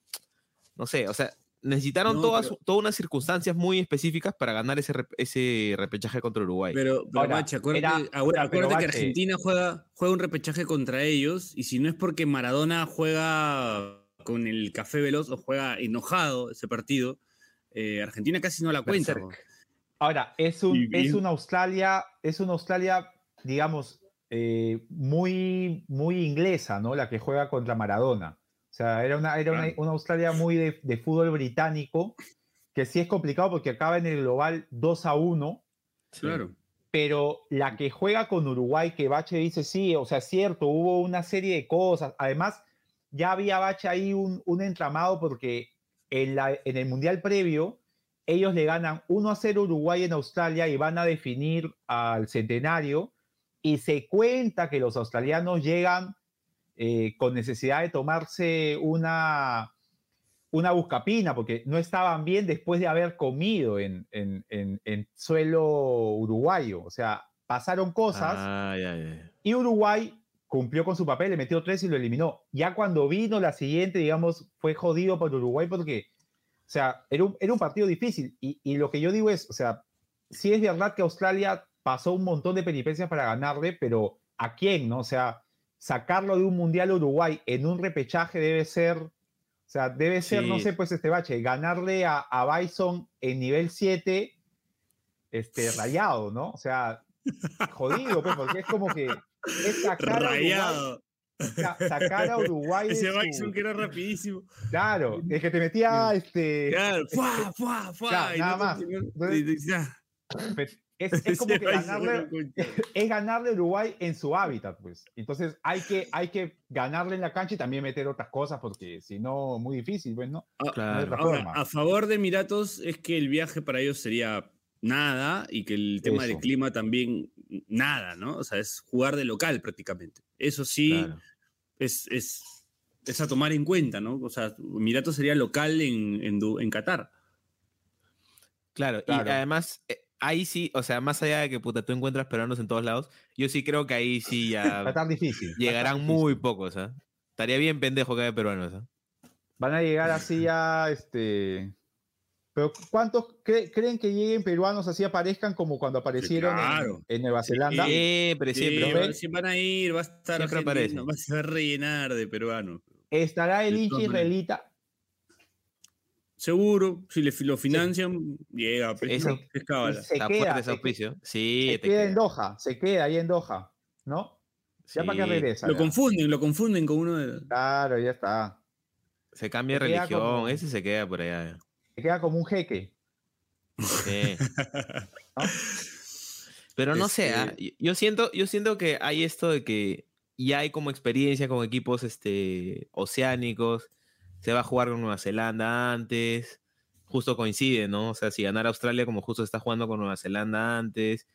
no sé, o sea, necesitaron No, todas, pero- todas unas circunstancias muy específicas para ganar ese, ese repechaje contra Uruguay. Pero, pero Ahora, Bache, acuérdate, era- pero, que Argentina juega, juega un repechaje contra ellos, y si no es porque Maradona juega con el café veloz o juega enojado ese partido, eh, Argentina casi no la cuenta. Ahora, es, un, es una Australia, es una Australia, digamos, eh, muy, muy inglesa, ¿no? La que juega contra Maradona. O sea, era una, era una, Australia muy de, de fútbol británico, que sí es complicado porque acaba en el global 2 a 1, Claro. pero la que juega con Uruguay, que Bache dice, sí, o sea, es cierto, hubo una serie de cosas. Además, ya había Bache ahí un, un entramado porque en, la- en el Mundial previo, ellos le ganan 1 a 0 a Uruguay en Australia y van a definir al centenario. Y se cuenta que los australianos llegan eh, con necesidad de tomarse una, una buscapina, porque no estaban bien después de haber comido en, en- en- en suelo uruguayo. O sea, pasaron cosas Ah, y Uruguay cumplió con su papel, le metió tres y lo eliminó. Ya cuando vino la siguiente, digamos, fue jodido por Uruguay porque, o sea, era un, era un partido difícil. Y, y lo que yo digo es, o sea, sí es verdad que Australia pasó un montón de peripecias para ganarle, pero ¿a quién, no? O sea, sacarlo de un Mundial a Uruguay en un repechaje debe ser, o sea, debe ser, no sé, pues este bache, ganarle a, a Bison en nivel 7, este, (laughs) rayado, ¿no? O sea, jodido, pues, porque es como que es sacar a Rayado. sa- sacar a Uruguay de Ese su- Bison que era rapidísimo. claro, el que te metía este Claro, fuá, fuá, fuá. Nada no- más. Entonces, ya. Es, (laughs) es como que ganarle, es ganarle a Uruguay en su hábitat, pues. Entonces hay que, hay que ganarle en la cancha y también meter otras cosas, porque si no, muy difícil, pues, ¿no? Ah, Claro. Ahora, a favor de Emiratos es que el viaje para ellos sería nada y que el tema del Eso. clima también nada, ¿no? O sea, es jugar de local prácticamente. Eso sí Claro. es, es, es a tomar en cuenta, ¿no? O sea, Emiratos sería local en, en, Qatar. Claro, Claro. y además, eh, ahí sí, o sea, más allá de que puta, tú encuentras peruanos en todos lados, yo sí creo que ahí sí Va a ya estar difícil. va a estar llegarán difícil. muy pocos, ¿ah? Estaría bien pendejo que haya peruanos, ¿ah? Van a llegar así ya, este. Pero ¿cuántos cre- creen que lleguen peruanos así aparezcan como cuando aparecieron en- claro. en, Nueva Zelanda? Siempre, Sí, siempre. sí van a ir, va a estar va a rellenar de peruanos. ¿Estará el maneras. israelita? Seguro, si le, lo financian, llega. Eso-. Es cábala. Se Está queda, fuerte ese se que- auspicio. Sí, Se te queda en. Doha, se queda ahí en Doha, ¿no? Ya para que regresa. Lo ya. confunden, lo confunden con uno de. Claro, ya está. Se cambia de Se religión, como- ese se queda por allá. Se queda como un jeque. Sí. (laughs) ¿no? Pero no sé, ah, Este- yo- yo siento, yo siento que hay esto de que ya hay como experiencia con equipos este, oceánicos, se va a jugar con Nueva Zelanda antes, justo coincide, ¿no? O sea, si ganara Australia como justo está jugando con Nueva Zelanda antes,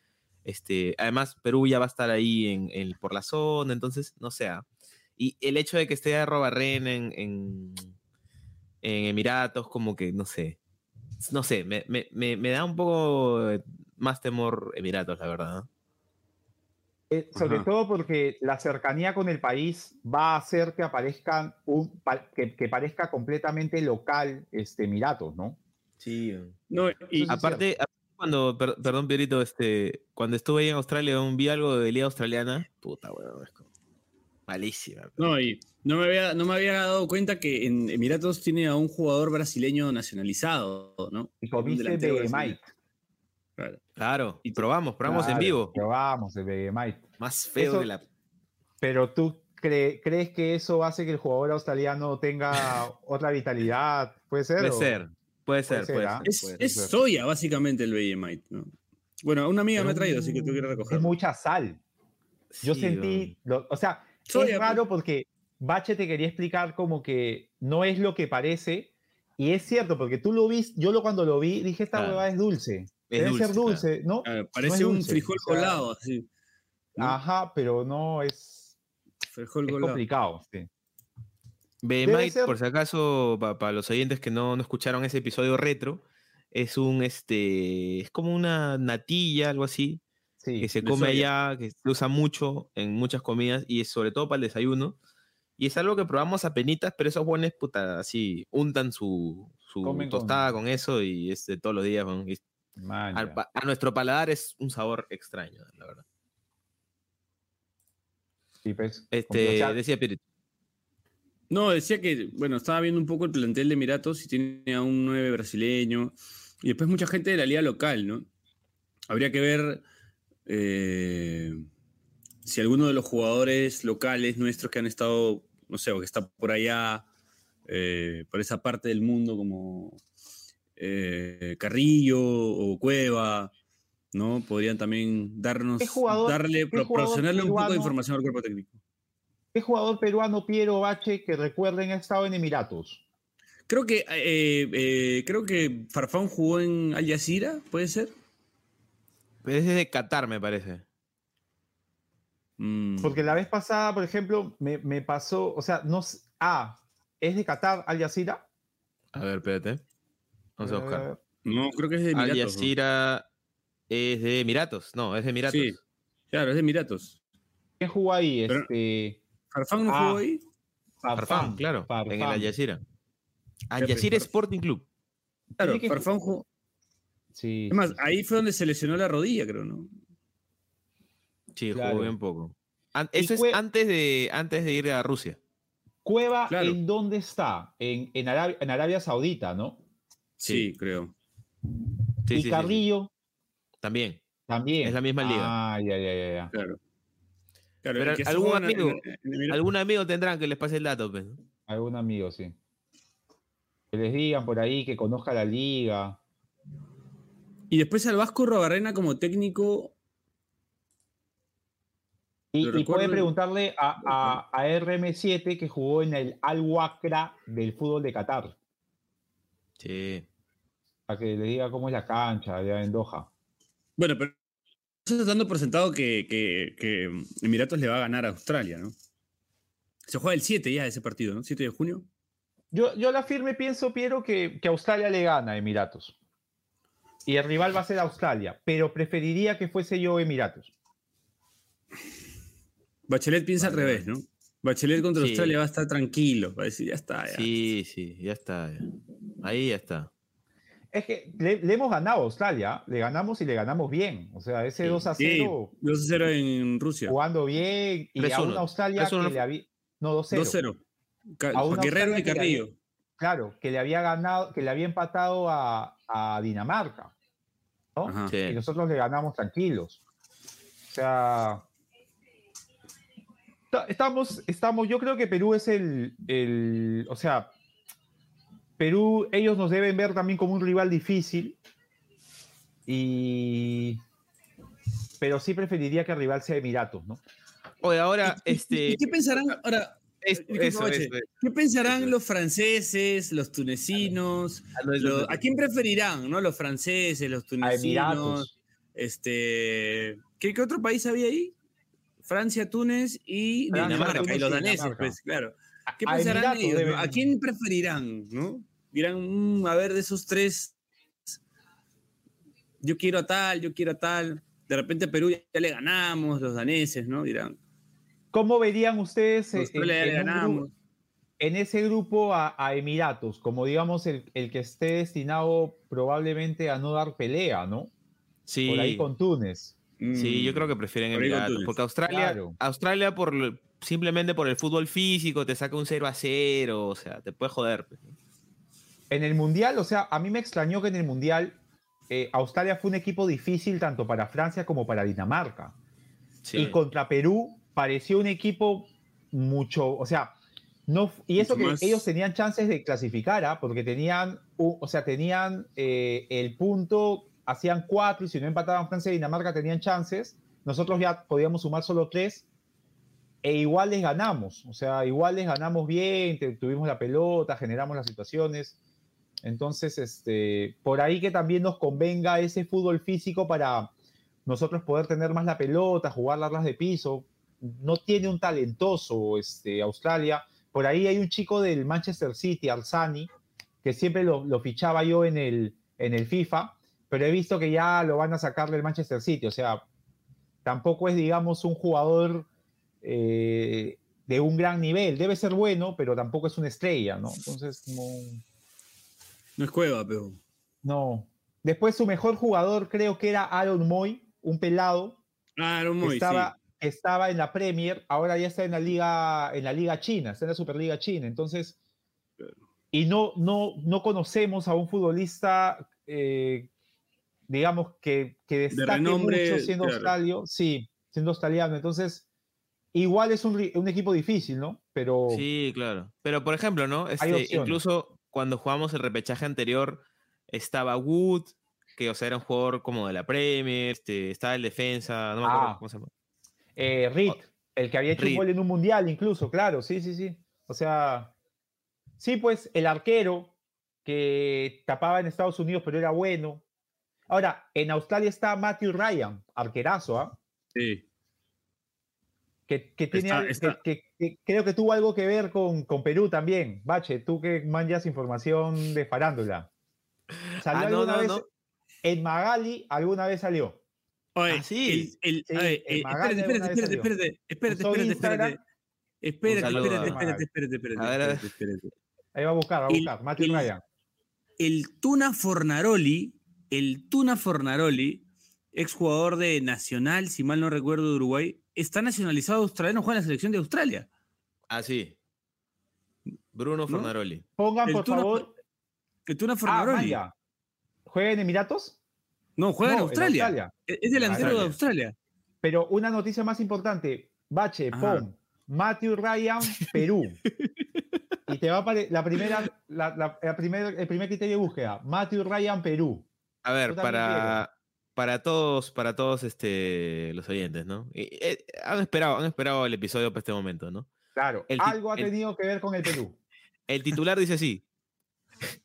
este, además Perú ya va a estar ahí en, en- por la zona, entonces, no sé. ah. Y el hecho de que esté Robarren en, en, en Emiratos, como que, no sé, no sé, me, me- me- me da un poco más temor Emiratos, la verdad. Eh, sobre Ajá. todo porque la cercanía con el país va a hacer que aparezcan un pa- que, que parezca completamente local este Emiratos, ¿no? Sí. No, y. Aparte, aparte cuando, per- perdón, Pierito, este, cuando estuve ahí en Australia, un- vi algo de liga australiana. Puta, weón, es como malísima. no, y no me, había, no me había dado cuenta que en Emiratos tiene a un jugador brasileño nacionalizado, ¿no? Y comiste de. Mike. Claro. Claro, y probamos, probamos en vivo. Probamos el Vegemite. Más feo Eso- que la. Pero tú cre- crees que eso hace que el jugador australiano tenga (laughs) otra vitalidad, puede ser. Puede o- ser, puede ser, ser, puede ¿ah? ser, Es, es soya, básicamente, el Vegemite, ¿no? Bueno, una amiga me ha traído, así que tú quieres recoger. Es mucha sal. Yo Sí, sentí, lo- o sea, Soya, es pues. raro porque Bache te quería explicar como que no es lo que parece. Y es cierto, porque tú lo viste, yo lo cuando lo vi dije, esta huevada es dulce. Es Debe ser dulce, ¿no? Claro, No parece es un dulce, frijol o sea, colado, así. ¿no? Ajá, pero no es, Frijol es colado. complicado. sí. Vegemite, ser- por si acaso, para los oyentes que no, no escucharon ese episodio retro, es un este. Es como una natilla, algo así, Sí. que se come soya. allá, que se usa mucho en muchas comidas y es sobre todo para el desayuno. Y es algo que probamos a penitas, pero esos buenos, puta, así, untan su, su Comen con- tostada con... eso y es de todos los días. Man, al a nuestro paladar es un sabor extraño, la verdad. Sí, pues, Este, decía Pirito. No, decía que, bueno, estaba viendo un poco el plantel de Emiratos y tiene a un 9 brasileño y después mucha gente de la liga local, ¿no? Habría que ver eh, si alguno de los jugadores locales nuestros que han estado, no sé, o que está por allá, eh, por esa parte del mundo como eh, Carrillo o Cueva, ¿no? Podrían también darnos, ¿Qué jugador- darle, proporcionarle un poco de información al cuerpo técnico. ¿Qué jugador peruano Piero Bache que recuerden ha estado en Emiratos? Creo que, eh, eh, creo que Farfán jugó en Al Jazeera, ¿puede ser? Pero es de Qatar, me parece. Mm, Porque la vez pasada, por ejemplo, me, me pasó, o sea, no Ah, ¿es de Qatar Al Jazeera? A ver, espérate. A buscar. Eh, no, creo que es de Al Emiratos. ¿no? Jazeera es de Emiratos. No, es de Emiratos. Sí, claro, es de Emiratos. ¿Quién jugó ahí? Pero- Este, ¿Farfán no Ah, jugó ahí? Farfán, claro. En el Al. Jazeera. Al Jazeera. Sporting Club. Claro, que- Farfán jugó. Sí. Es más, sí, sí. ahí fue donde se lesionó la rodilla, creo, ¿no? Sí, Claro. jugó bien poco. Eso es antes de, antes de ir a Rusia. Cueva, Claro. ¿en dónde está? En, en, Arabia, en Arabia Saudita, ¿no? Sí, creo. Sí, y sí, sí, sí. Carrillo También. también. Es la misma liga. Ah, ya, ya, ya, ya. Claro. Claro, Pero algún amigo- en- en Emiratos- Algún amigo tendrán que les pase el dato, pues. Algún amigo, sí. Que les digan por ahí que conozca la liga. Y después al Vasco Robarrena como técnico. Y, puede preguntarle a, a- a RM7 que jugó en el Al Wakra del fútbol de Qatar. Sí. Para que le diga cómo es la cancha allá en Doha. Bueno, pero estás dando por sentado que, que- que Emiratos le va a ganar a Australia, ¿no? Se juega el 7 ya ese partido, ¿no? 7 de junio. Yo, yo la firme pienso, Piero, que, que Australia le gana a Emiratos. Y el rival va a ser Australia, pero preferiría que fuese yo Emiratos. Bachelet piensa al revés, ¿no? Bachelet contra Sí. Australia va a estar tranquilo, va a decir, ya está, ya. Sí, sí, ya está. ya. Ahí ya está. Es que le, le hemos ganado a Australia, le ganamos y le ganamos bien. O sea, ese Sí. 2 a Sí, 0 2 a 0 en Rusia. jugando bien y a 3-1. una Australia 3-1 que le había. No, 2-0. 2-0. Ca- A una Guerrero y Carrillo. había- Claro, que le había ganado, que le había empatado a, a Dinamarca. ¿no? Ajá. Sí. Y nosotros le ganamos tranquilos. O sea. Ta- Estamos, estamos, yo creo que Perú es el, el, o sea, Perú, ellos nos deben ver también como un rival difícil. Y, pero sí preferiría que el rival sea Emiratos, ¿no? Oye, ahora, ¿Y- y- este. ¿Y qué pensarán ahora? eso, eso, eso. ¿Qué pensarán Eso. los franceses, los tunecinos? Los-. ¿A quién preferirán, no? Los franceses, los A tunecinos. Emiratos. Este, ¿qué, qué otro país había ahí? Francia, Túnez y Dinamarca. Y los daneses, Dinamarca. pues, claro. ¿Qué A pensarán ellos? deben- ¿A quién preferirán, no? Dirán, "Mm, a ver, de esos tres, yo quiero a tal, yo quiero a tal. de repente a Perú ya le ganamos, los daneses, ¿no? Dirán. ¿Cómo verían ustedes en, en un gru- en ese grupo a, a Emiratos, como digamos el, el que esté destinado probablemente a no dar pelea, ¿no? Sí, Por ahí con Túnez. Sí, yo Mm. creo que prefieren Emiratos. Porque Australia, Claro. Australia por simplemente por el fútbol físico te saca un 0 a 0, o sea, te puede joder. pues. En el Mundial, o sea, a mí me extrañó que en el Mundial eh, Australia fue un equipo difícil tanto para Francia como para Dinamarca. Sí. Y contra Perú pareció un equipo mucho, o sea, no, y eso Mucho que más- ellos tenían chances de clasificar, ¿ah? porque tenían, o sea, tenían eh, el punto, hacían cuatro y si no empataban Francia y Dinamarca tenían chances, nosotros ya podíamos sumar solo tres e igual les ganamos, o sea, igual les ganamos bien, tuvimos la pelota, generamos las situaciones. Entonces, este, por ahí que también nos convenga ese fútbol físico para nosotros poder tener más la pelota, jugar las de piso. No tiene un talentoso este, Australia. Por ahí hay un chico del Manchester City, Arsani, que siempre lo, lo fichaba yo en el, en el FIFA, pero he visto que ya lo van a sacar del Manchester City. O sea, tampoco es, digamos, un jugador eh, de un gran nivel. Debe ser bueno, pero tampoco es una estrella, ¿no? Entonces, no. No es cueva, pero. No. Después su mejor jugador creo que era Aaron Moy, un pelado Ah, que muy, estaba, estaba en la Premier, ahora ya está en la liga, en la liga china, está en la Superliga China. Entonces, y no, no, no conocemos a un futbolista, eh, digamos, que, que destaque renombre, mucho siendo claro. australio, sí, siendo australiano. Entonces, igual es un, un equipo difícil, ¿no? Pero Sí, claro. Pero por ejemplo, ¿no? Este, incluso cuando jugamos el repechaje anterior, estaba Wood, que o sea, era un jugador como de la Premier, este, estaba el defensa, no me acuerdo Ah. cómo se llama. Eh, Reed, el que había hecho Reed. un gol en un mundial, incluso, claro, sí, sí, sí. O sea, sí, pues el arquero que tapaba en Estados Unidos, pero era bueno. Ahora, en Australia está Matthew Ryan, arquerazo, ¿ah? Sí. Que, que tiene, Está- que- está- que- que creo que tuvo algo que ver con, con Perú también. Bache, tú que manjas información de farándula. ¿Salió Ah, no, alguna no, vez? no. En Magali alguna vez salió. Oye, Ah, sí. el- el- Sí, el eh, Magali espérate, espérate, espérate, espérate, espérate, Usó espérate, espérate. Espérate, saludo espérate, espérate, espérate, espérate, A ver, a ver. espérate, espérate. Ahí va a buscar, va a El- buscar. Matthew el- Ryan. El Tuna Fornaroli, el Tuna Fornaroli, exjugador de Nacional, si mal no recuerdo, de Uruguay, está nacionalizado australiano, juega en la selección de Australia. Ah, sí. Bruno ¿No? Fornaroli. Pongan, el por Tuna- favor. El Tuna Ah, Fornaroli. Maya. ¿Juega en Emiratos? no, juega en Australia. Es es delantero de Australia. Pero una noticia más importante. Bache, Ajá. pon Matthew Ryan, Perú. (laughs) y te va a aparecer la primera, la, la- la primer- el primer criterio de búsqueda. Matthew Ryan, Perú. A ver, para, para todos, para todos este, los oyentes, ¿no? Eh, han esperado, han esperado el episodio para este momento, ¿no? Claro, El algo ha el- tenido que ver con el Perú. El titular dice así. (laughs)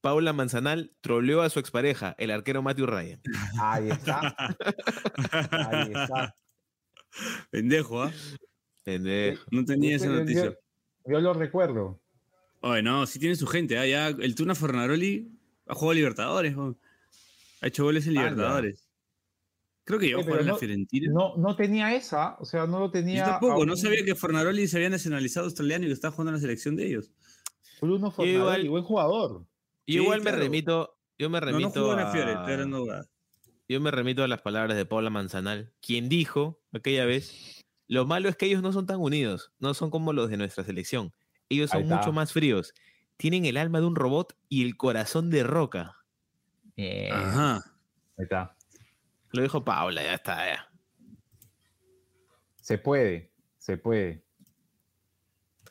Paula Manzanal troleó a su expareja, el arquero Matthew Ryan. Ahí está. Ahí está. (laughs) Pendejo, ¿ah? Pendejo. No tenía esa yo- noticia. Yo lo recuerdo. Oye, no, sí tiene su gente. ¿ah? Ya el Tuna Fornaroli ha jugado Libertadores. ¿no? Ha hecho goles en. Libertadores. Creo que llegó a Oye, jugar en pero la Fiorentina. No, no tenía esa, o sea, no lo tenía. Yo tampoco, no sabía que Fornaroli se había nacionalizado australiano y que estaba jugando en la selección de ellos. Bruno Fornaroli, igual- buen jugador. Y Sí, igual claro. me remito, yo me No, remito no jugó en la Fiore, hablando huevadas. yo me remito a las palabras de Paula Manzanal, quien dijo aquella vez, lo malo es que ellos no son tan unidos, no son como los de nuestra selección. Ellos son mucho más fríos. Tienen el alma de un robot y el corazón de roca. Bien. Ajá. Ahí está. Lo dijo Paula, ya está. ya. Se puede, se puede.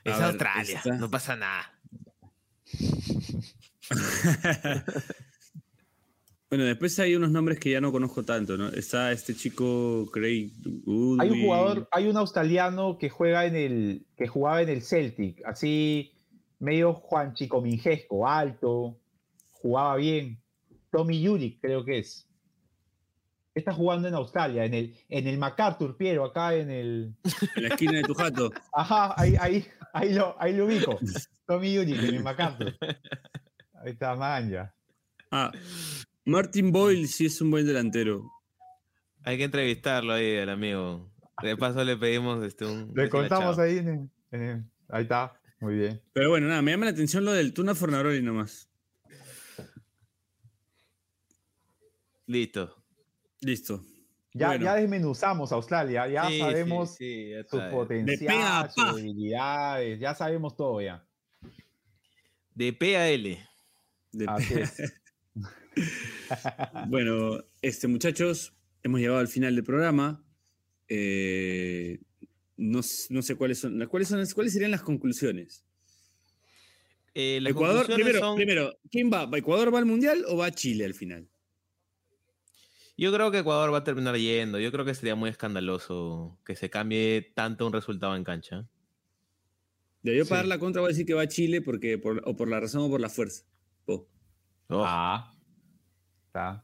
Es A Australia, no pasa nada. (laughs) Bueno, después hay unos nombres que ya no conozco tanto, ¿no? Está este chico Craig Goodwin. Hay un jugador, hay un australiano que juega en el, que jugaba en el Celtic, así medio Juan Chicomingesco, alto, jugaba bien. Tommy Yuri, creo que es. Está jugando en Australia, en el, en el MacArthur, Piero, acá en el. En la esquina de tu jato. (laughs) Ajá, ahí, ahí, ahí lo, ahí lo ubico. Tommy Yuri, en el MacArthur. Ahí está, manja. Ah, Martin Boyle sí es un buen delantero. Hay que entrevistarlo ahí, el amigo. De paso le pedimos este, un... Le contamos ahí. en el- en el- ahí está, muy bien. Pero bueno, nada, me llama la atención lo del Tuna Fornaroli nomás. Listo. Listo. Ya, Bueno. ya desmenuzamos Australia, ya Sí, sí, sabemos sí, ya su está. pega potencial, pa. sus debilidades, ya sabemos todo ya. De P a L. De- Así es. (laughs) Bueno, este, muchachos, hemos llegado al final del programa. Eh, no, no sé cuáles son, las- cuáles son, las- cuáles serían las conclusiones. Eh, las Ecuador, conclusiones primero, son- primero, ¿quién va? ¿Va ¿Ecuador va al mundial o va a Chile al final? Yo creo que Ecuador va a terminar yendo. Yo creo que sería muy escandaloso que se cambie tanto un resultado en cancha. De yo Sí. pagar la contra voy a decir que va a Chile porque por, o por la razón o por la fuerza. Oh. Oh, Ah, está.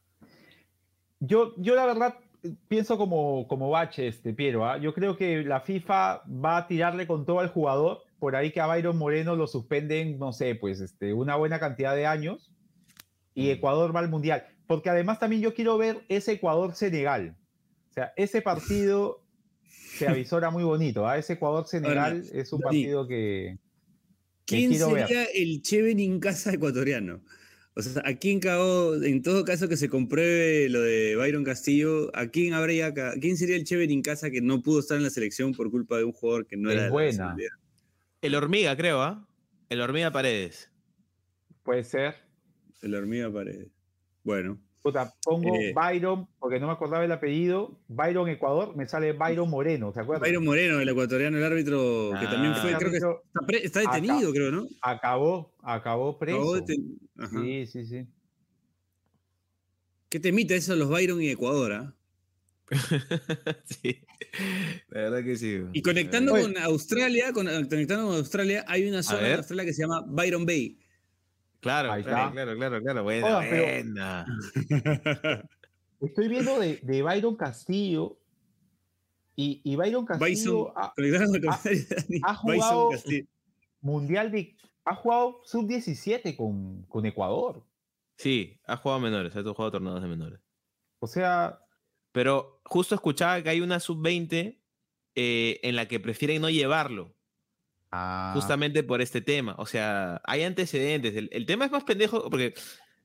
Yo, yo la verdad eh, pienso como, como Bache, este, Piero. ¿ah? Yo creo que la FIFA va a tirarle con todo al jugador. Por ahí que a Byron Moreno lo suspenden, no sé, pues este, una buena cantidad de años. Y Ecuador va al Mundial. Porque además también yo quiero ver ese Ecuador-Senegal. O sea, ese partido se (laughs) avisora muy bonito. ¿ah? Ese Ecuador-Senegal es un partido que... que ¿Quién quiero ver. sería el Cheven Incasa ecuatoriano? O sea, ¿a quién cagó, en todo caso que se compruebe lo de Byron Castillo, ¿a quién habría ca- quién sería el Cheven Incasa que no pudo estar en la selección por culpa de un jugador que no Es era de la buena. El hormiga, creo, ¿ah? El hormiga Paredes. Puede ser. El hormiga Paredes. Bueno, Puta, pongo Eh. Byron, porque no me acordaba el apellido. Byron Ecuador, me sale Byron Moreno, ¿te acuerdas? Byron Moreno, el ecuatoriano, el árbitro, que también Ah. fue, creo que está, pre- está detenido, creo, ¿no? Acabó, acabó preso. Acabó deten- Ajá. Sí, sí, sí. ¿Qué temita eso los Byron y Ecuador, ah? (laughs) sí. La verdad que sí. Y conectando Oye. con Australia, con, conectando con Australia, hay una zona de. Australia que se llama Byron Bay. Claro, Ahí claro, está. claro, claro, claro. Buena, pero- buena. Estoy viendo de, de Byron Castillo. Y, y Byron Castillo Bison, ha, (laughs) jugado- Castillo. mundial de, ha jugado sub-17 con, con Ecuador. Sí, ha jugado menores, ha jugado torneos de menores. O sea, Pero justo escuchaba que hay una sub-20 eh, en la que prefieren no llevarlo, ah, justamente por este tema. O sea, hay antecedentes. El, el tema es más pendejo porque,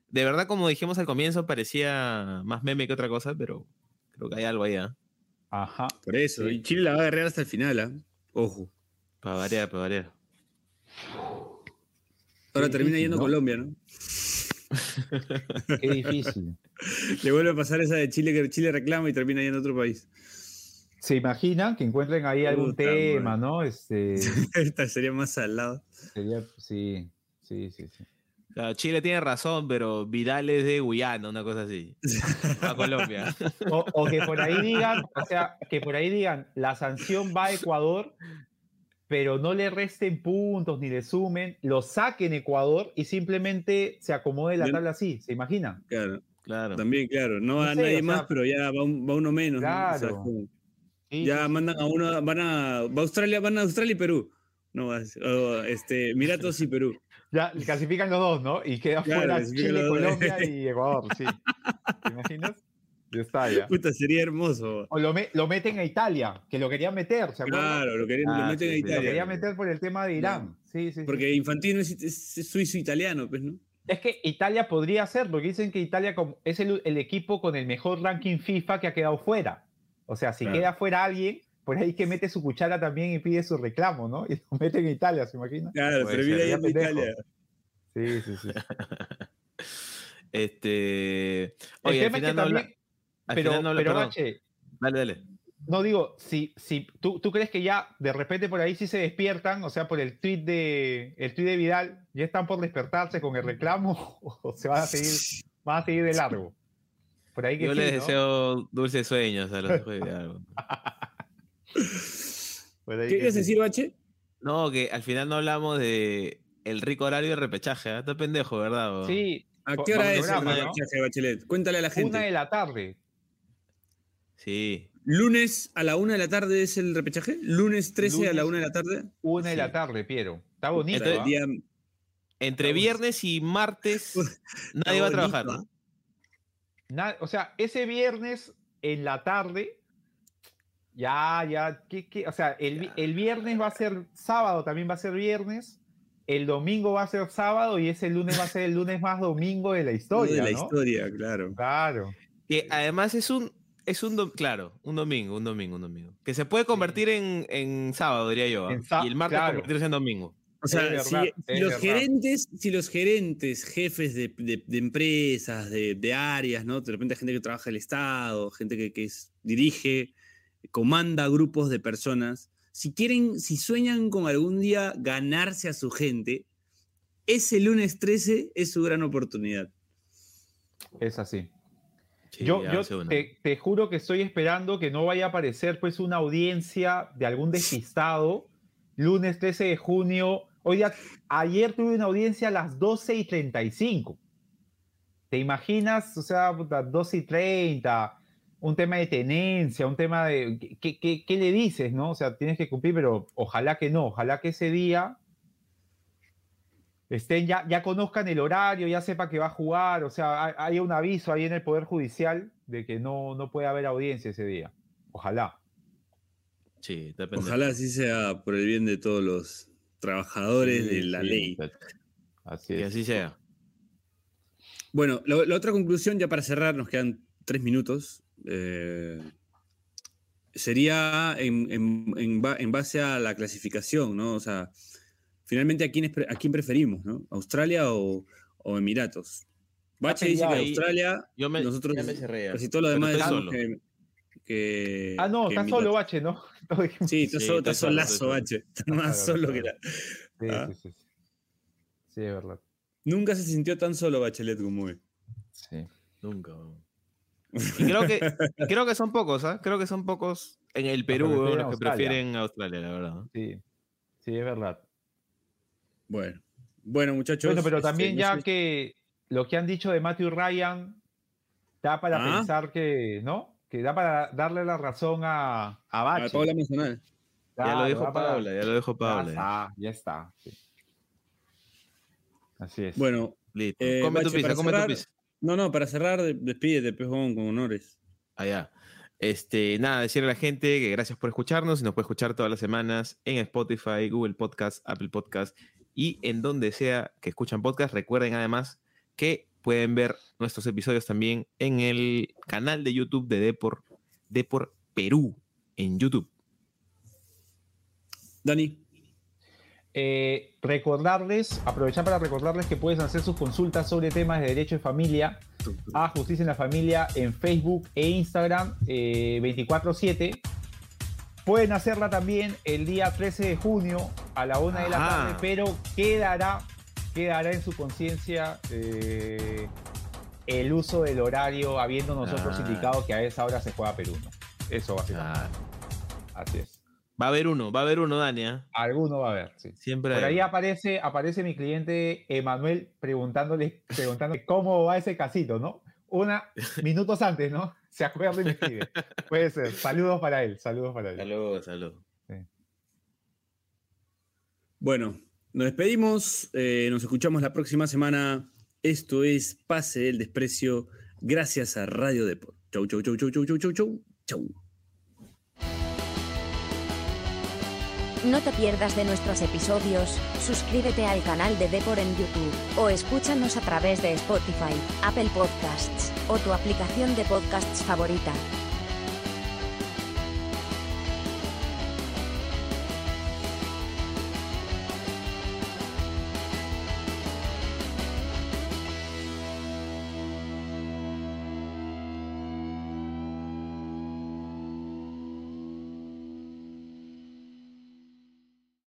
de verdad, como dijimos al comienzo, parecía más meme que otra cosa, pero creo que hay algo ahí, ¿ah? ajá. Por eso, Sí. y Chile la va a agarrar hasta el final, ¿ah? Ojo. Para variar, para variar. Ahora Qué termina difícil, yendo a ¿no? Colombia, ¿no? (laughs) Qué difícil. (laughs) Le vuelve a pasar esa de Chile que Chile reclama y termina yendo a otro país. ¿Se imaginan que encuentren ahí algún Puta tema, no? Este, (laughs) Esta sería más al lado. sería, sí, sí, sí, sí. Claro, Chile tiene razón, pero Vidal es de Guyana, una cosa así. (laughs) A Colombia. O, o que por ahí digan, o sea, que por ahí digan, la sanción va a Ecuador, pero no le resten puntos ni le sumen, lo saquen Ecuador y simplemente se acomode la tabla así, ¿se imaginan? Claro, Claro. también, claro. No va No sé, nadie o más, sea, pero ya va, un- va uno menos. ¿no? O sea, Claro. como- Sí, ya sí, mandan a uno, van a, va a Australia, van a Australia y Perú. No, va a ser- o, este, Emiratos y Perú. (laughs) Ya clasifican los dos, ¿no? Y queda Claro, fuera Chile. Colombia (laughs) y Ecuador, sí. ¿Te imaginas? Ya está ya. Puta, sería hermoso. O lo, me- lo meten a Italia, que lo querían meter, ¿se acuerdan? Claro, lo, querían, lo Ah, meten sí, a sí, Lo Italia. querían meter por el tema de Irán. Sí, sí, sí. Porque Infantino es, es- es suizo-italiano, pues, ¿no? Es que Italia podría ser, porque dicen que Italia es el, el equipo con el mejor ranking FIFA que ha quedado fuera. O sea, si Claro. queda fuera alguien, por ahí que mete su cuchara también y pide su reclamo, ¿no? (laughs) Y lo meten en Italia, ¿se imagina? Claro, ahí ya en pendejo. Italia. Sí, sí, sí. (laughs) Este. El Oye, al tema es que final no habla- también, al pero, final no habla- pero Bache, Dale, dale. no digo, si, si tú, tú crees que ya de repente por ahí sí se despiertan, o sea, por el tweet de el tweet de Vidal, ya están por despertarse con el reclamo (laughs) o se van a seguir, van a seguir de largo. Por ahí que Yo sí, les ¿no? deseo dulces sueños a los (laughs) hijos de ahí ¿Qué que quieres sí. decir, Bache? No, que al final no hablamos de el rico horario de repechaje. ¿ah? Está pendejo, ¿verdad? Sí, ¿A qué hora es el repechaje, Bachelet? Cuéntale a la gente. una de la tarde. Sí. Lunes a la una de la tarde es el repechaje. Lunes 13 a la una de la tarde. Una de Sí. la tarde, Piero. Está bonito. Entonces. Día- Entre viernes y martes (laughs) nadie va a trabajar. ¿no? Na- o sea, ese viernes en la tarde. Ya, ya, ¿qué, qué? O sea, el, el viernes va a ser sábado, también va a ser viernes. El domingo va a ser sábado y ese lunes va a ser el lunes más domingo de la historia. de la ¿no? historia, claro. Claro. Que además es un, es un, claro, un domingo, un domingo, un domingo. Que se puede convertir en, en sábado, diría yo. ¿ah? En y el martes claro. convertirse en domingo. O sea, si, los verdad. gerentes, si los gerentes, jefes de, de- de empresas, de, de áreas, ¿no? De repente gente que trabaja en el Estado, gente que, que es- dirige, comanda grupos de personas. Si quieren, si sueñan con algún día ganarse a su gente, ese lunes 13 es su gran oportunidad. Es así. Sí, yo yo te, te juro que estoy esperando que no vaya a aparecer pues una audiencia de algún despistado. Lunes 13 de junio. Hoy día, ayer tuve una audiencia a las 12 y 35. ¿Te imaginas? O sea, puta, 12 y 30, un tema de tenencia, un tema de... ¿qué, qué, qué le dices, no? O sea, tienes que cumplir, pero ojalá que no. Ojalá que ese día estén ya, ya conozcan el horario, ya sepa que va a jugar, o sea, hay, hay un aviso ahí en el Poder Judicial de que no, no puede haber audiencia ese día. Ojalá. Sí, depende. Ojalá así sea por el bien de todos los trabajadores de la sí, ley. Así Que es. así sea. Bueno, la, la otra conclusión, ya para cerrar, nos quedan tres minutos. eh, sería en, en- en ba- en base a la clasificación, ¿no? O sea, finalmente, ¿a quién, es a quién preferimos, ¿no? ¿Australia o, o Emiratos? Bache dice que. Australia, Yo me, nosotros, ya me cerré. ya. casi todo lo demás solo. que, que- Ah, no, que está solo. Bache, ¿no? (laughs) Sí, está, Sí, solo, está solazo. Bache. Está más Claro, solo que la... Sí, Ah. sí, sí, sí. Sí, es verdad. Nunca se sintió tan solo Bachelet como hoy. Sí. Nunca. weón. (laughs) Y creo que, creo que son pocos, ¿ah? Creo que son pocos en el Perú prefieren weón, los que Australia. prefieren Australia, la verdad. Sí, sí, es verdad. Bueno, bueno muchachos. Bueno, pero este, también no ya sé- que lo que han dicho de Matthew Ryan da para Ah. pensar que, ¿no? Que da para darle la razón a, a a. Paula Manzanal. ya lo dijo Paula, ya lo dijo Ya Paula. está, ya está. sí. Así es. Bueno, Listo. Eh, come tu pizza, come cerrar, tu pizza. no, no, para cerrar, de- despídete, pejón, con honores. Allá. Este, nada, decirle a la gente que gracias por escucharnos y nos puede escuchar todas las semanas en Spotify, Google Podcast, Apple Podcast y en donde sea que escuchan podcast. Recuerden además que pueden ver nuestros episodios también en el canal de YouTube de Depor, Depor Perú en YouTube. Dani, Eh, recordarles, aprovechar para recordarles que pueden hacer sus consultas sobre temas de derecho de familia a Justicia en la Familia en Facebook e Instagram eh, 24/7. Pueden hacerla también el día 13 de junio a la una de la tarde, pero quedará, quedará en su conciencia eh, el uso del horario, habiendo nosotros Ah. indicado que a esa hora se juega Perú. ¿no? Eso básicamente. Ah, Así es. va a haber uno, va a haber uno, Dania. Alguno va a haber, sí. Siempre Por hay ahí aparece, aparece mi cliente Emanuel preguntándole, preguntándole cómo va ese casito, ¿no? Una minutos antes, ¿no? Se acuerda y me escribe. Puede ser. Saludos para él, saludos para él. Saludos, saludos. bueno, nos despedimos, eh, nos escuchamos la próxima semana. Esto es Pase del Desprecio, gracias a Radio Deport. Chau, chau, chau, chau, chau, chau, chau, chau, chau. No te pierdas de nuestros episodios, suscríbete al canal de Depor en YouTube, o escúchanos a través de Spotify, Apple Podcasts, o tu aplicación de podcasts favorita.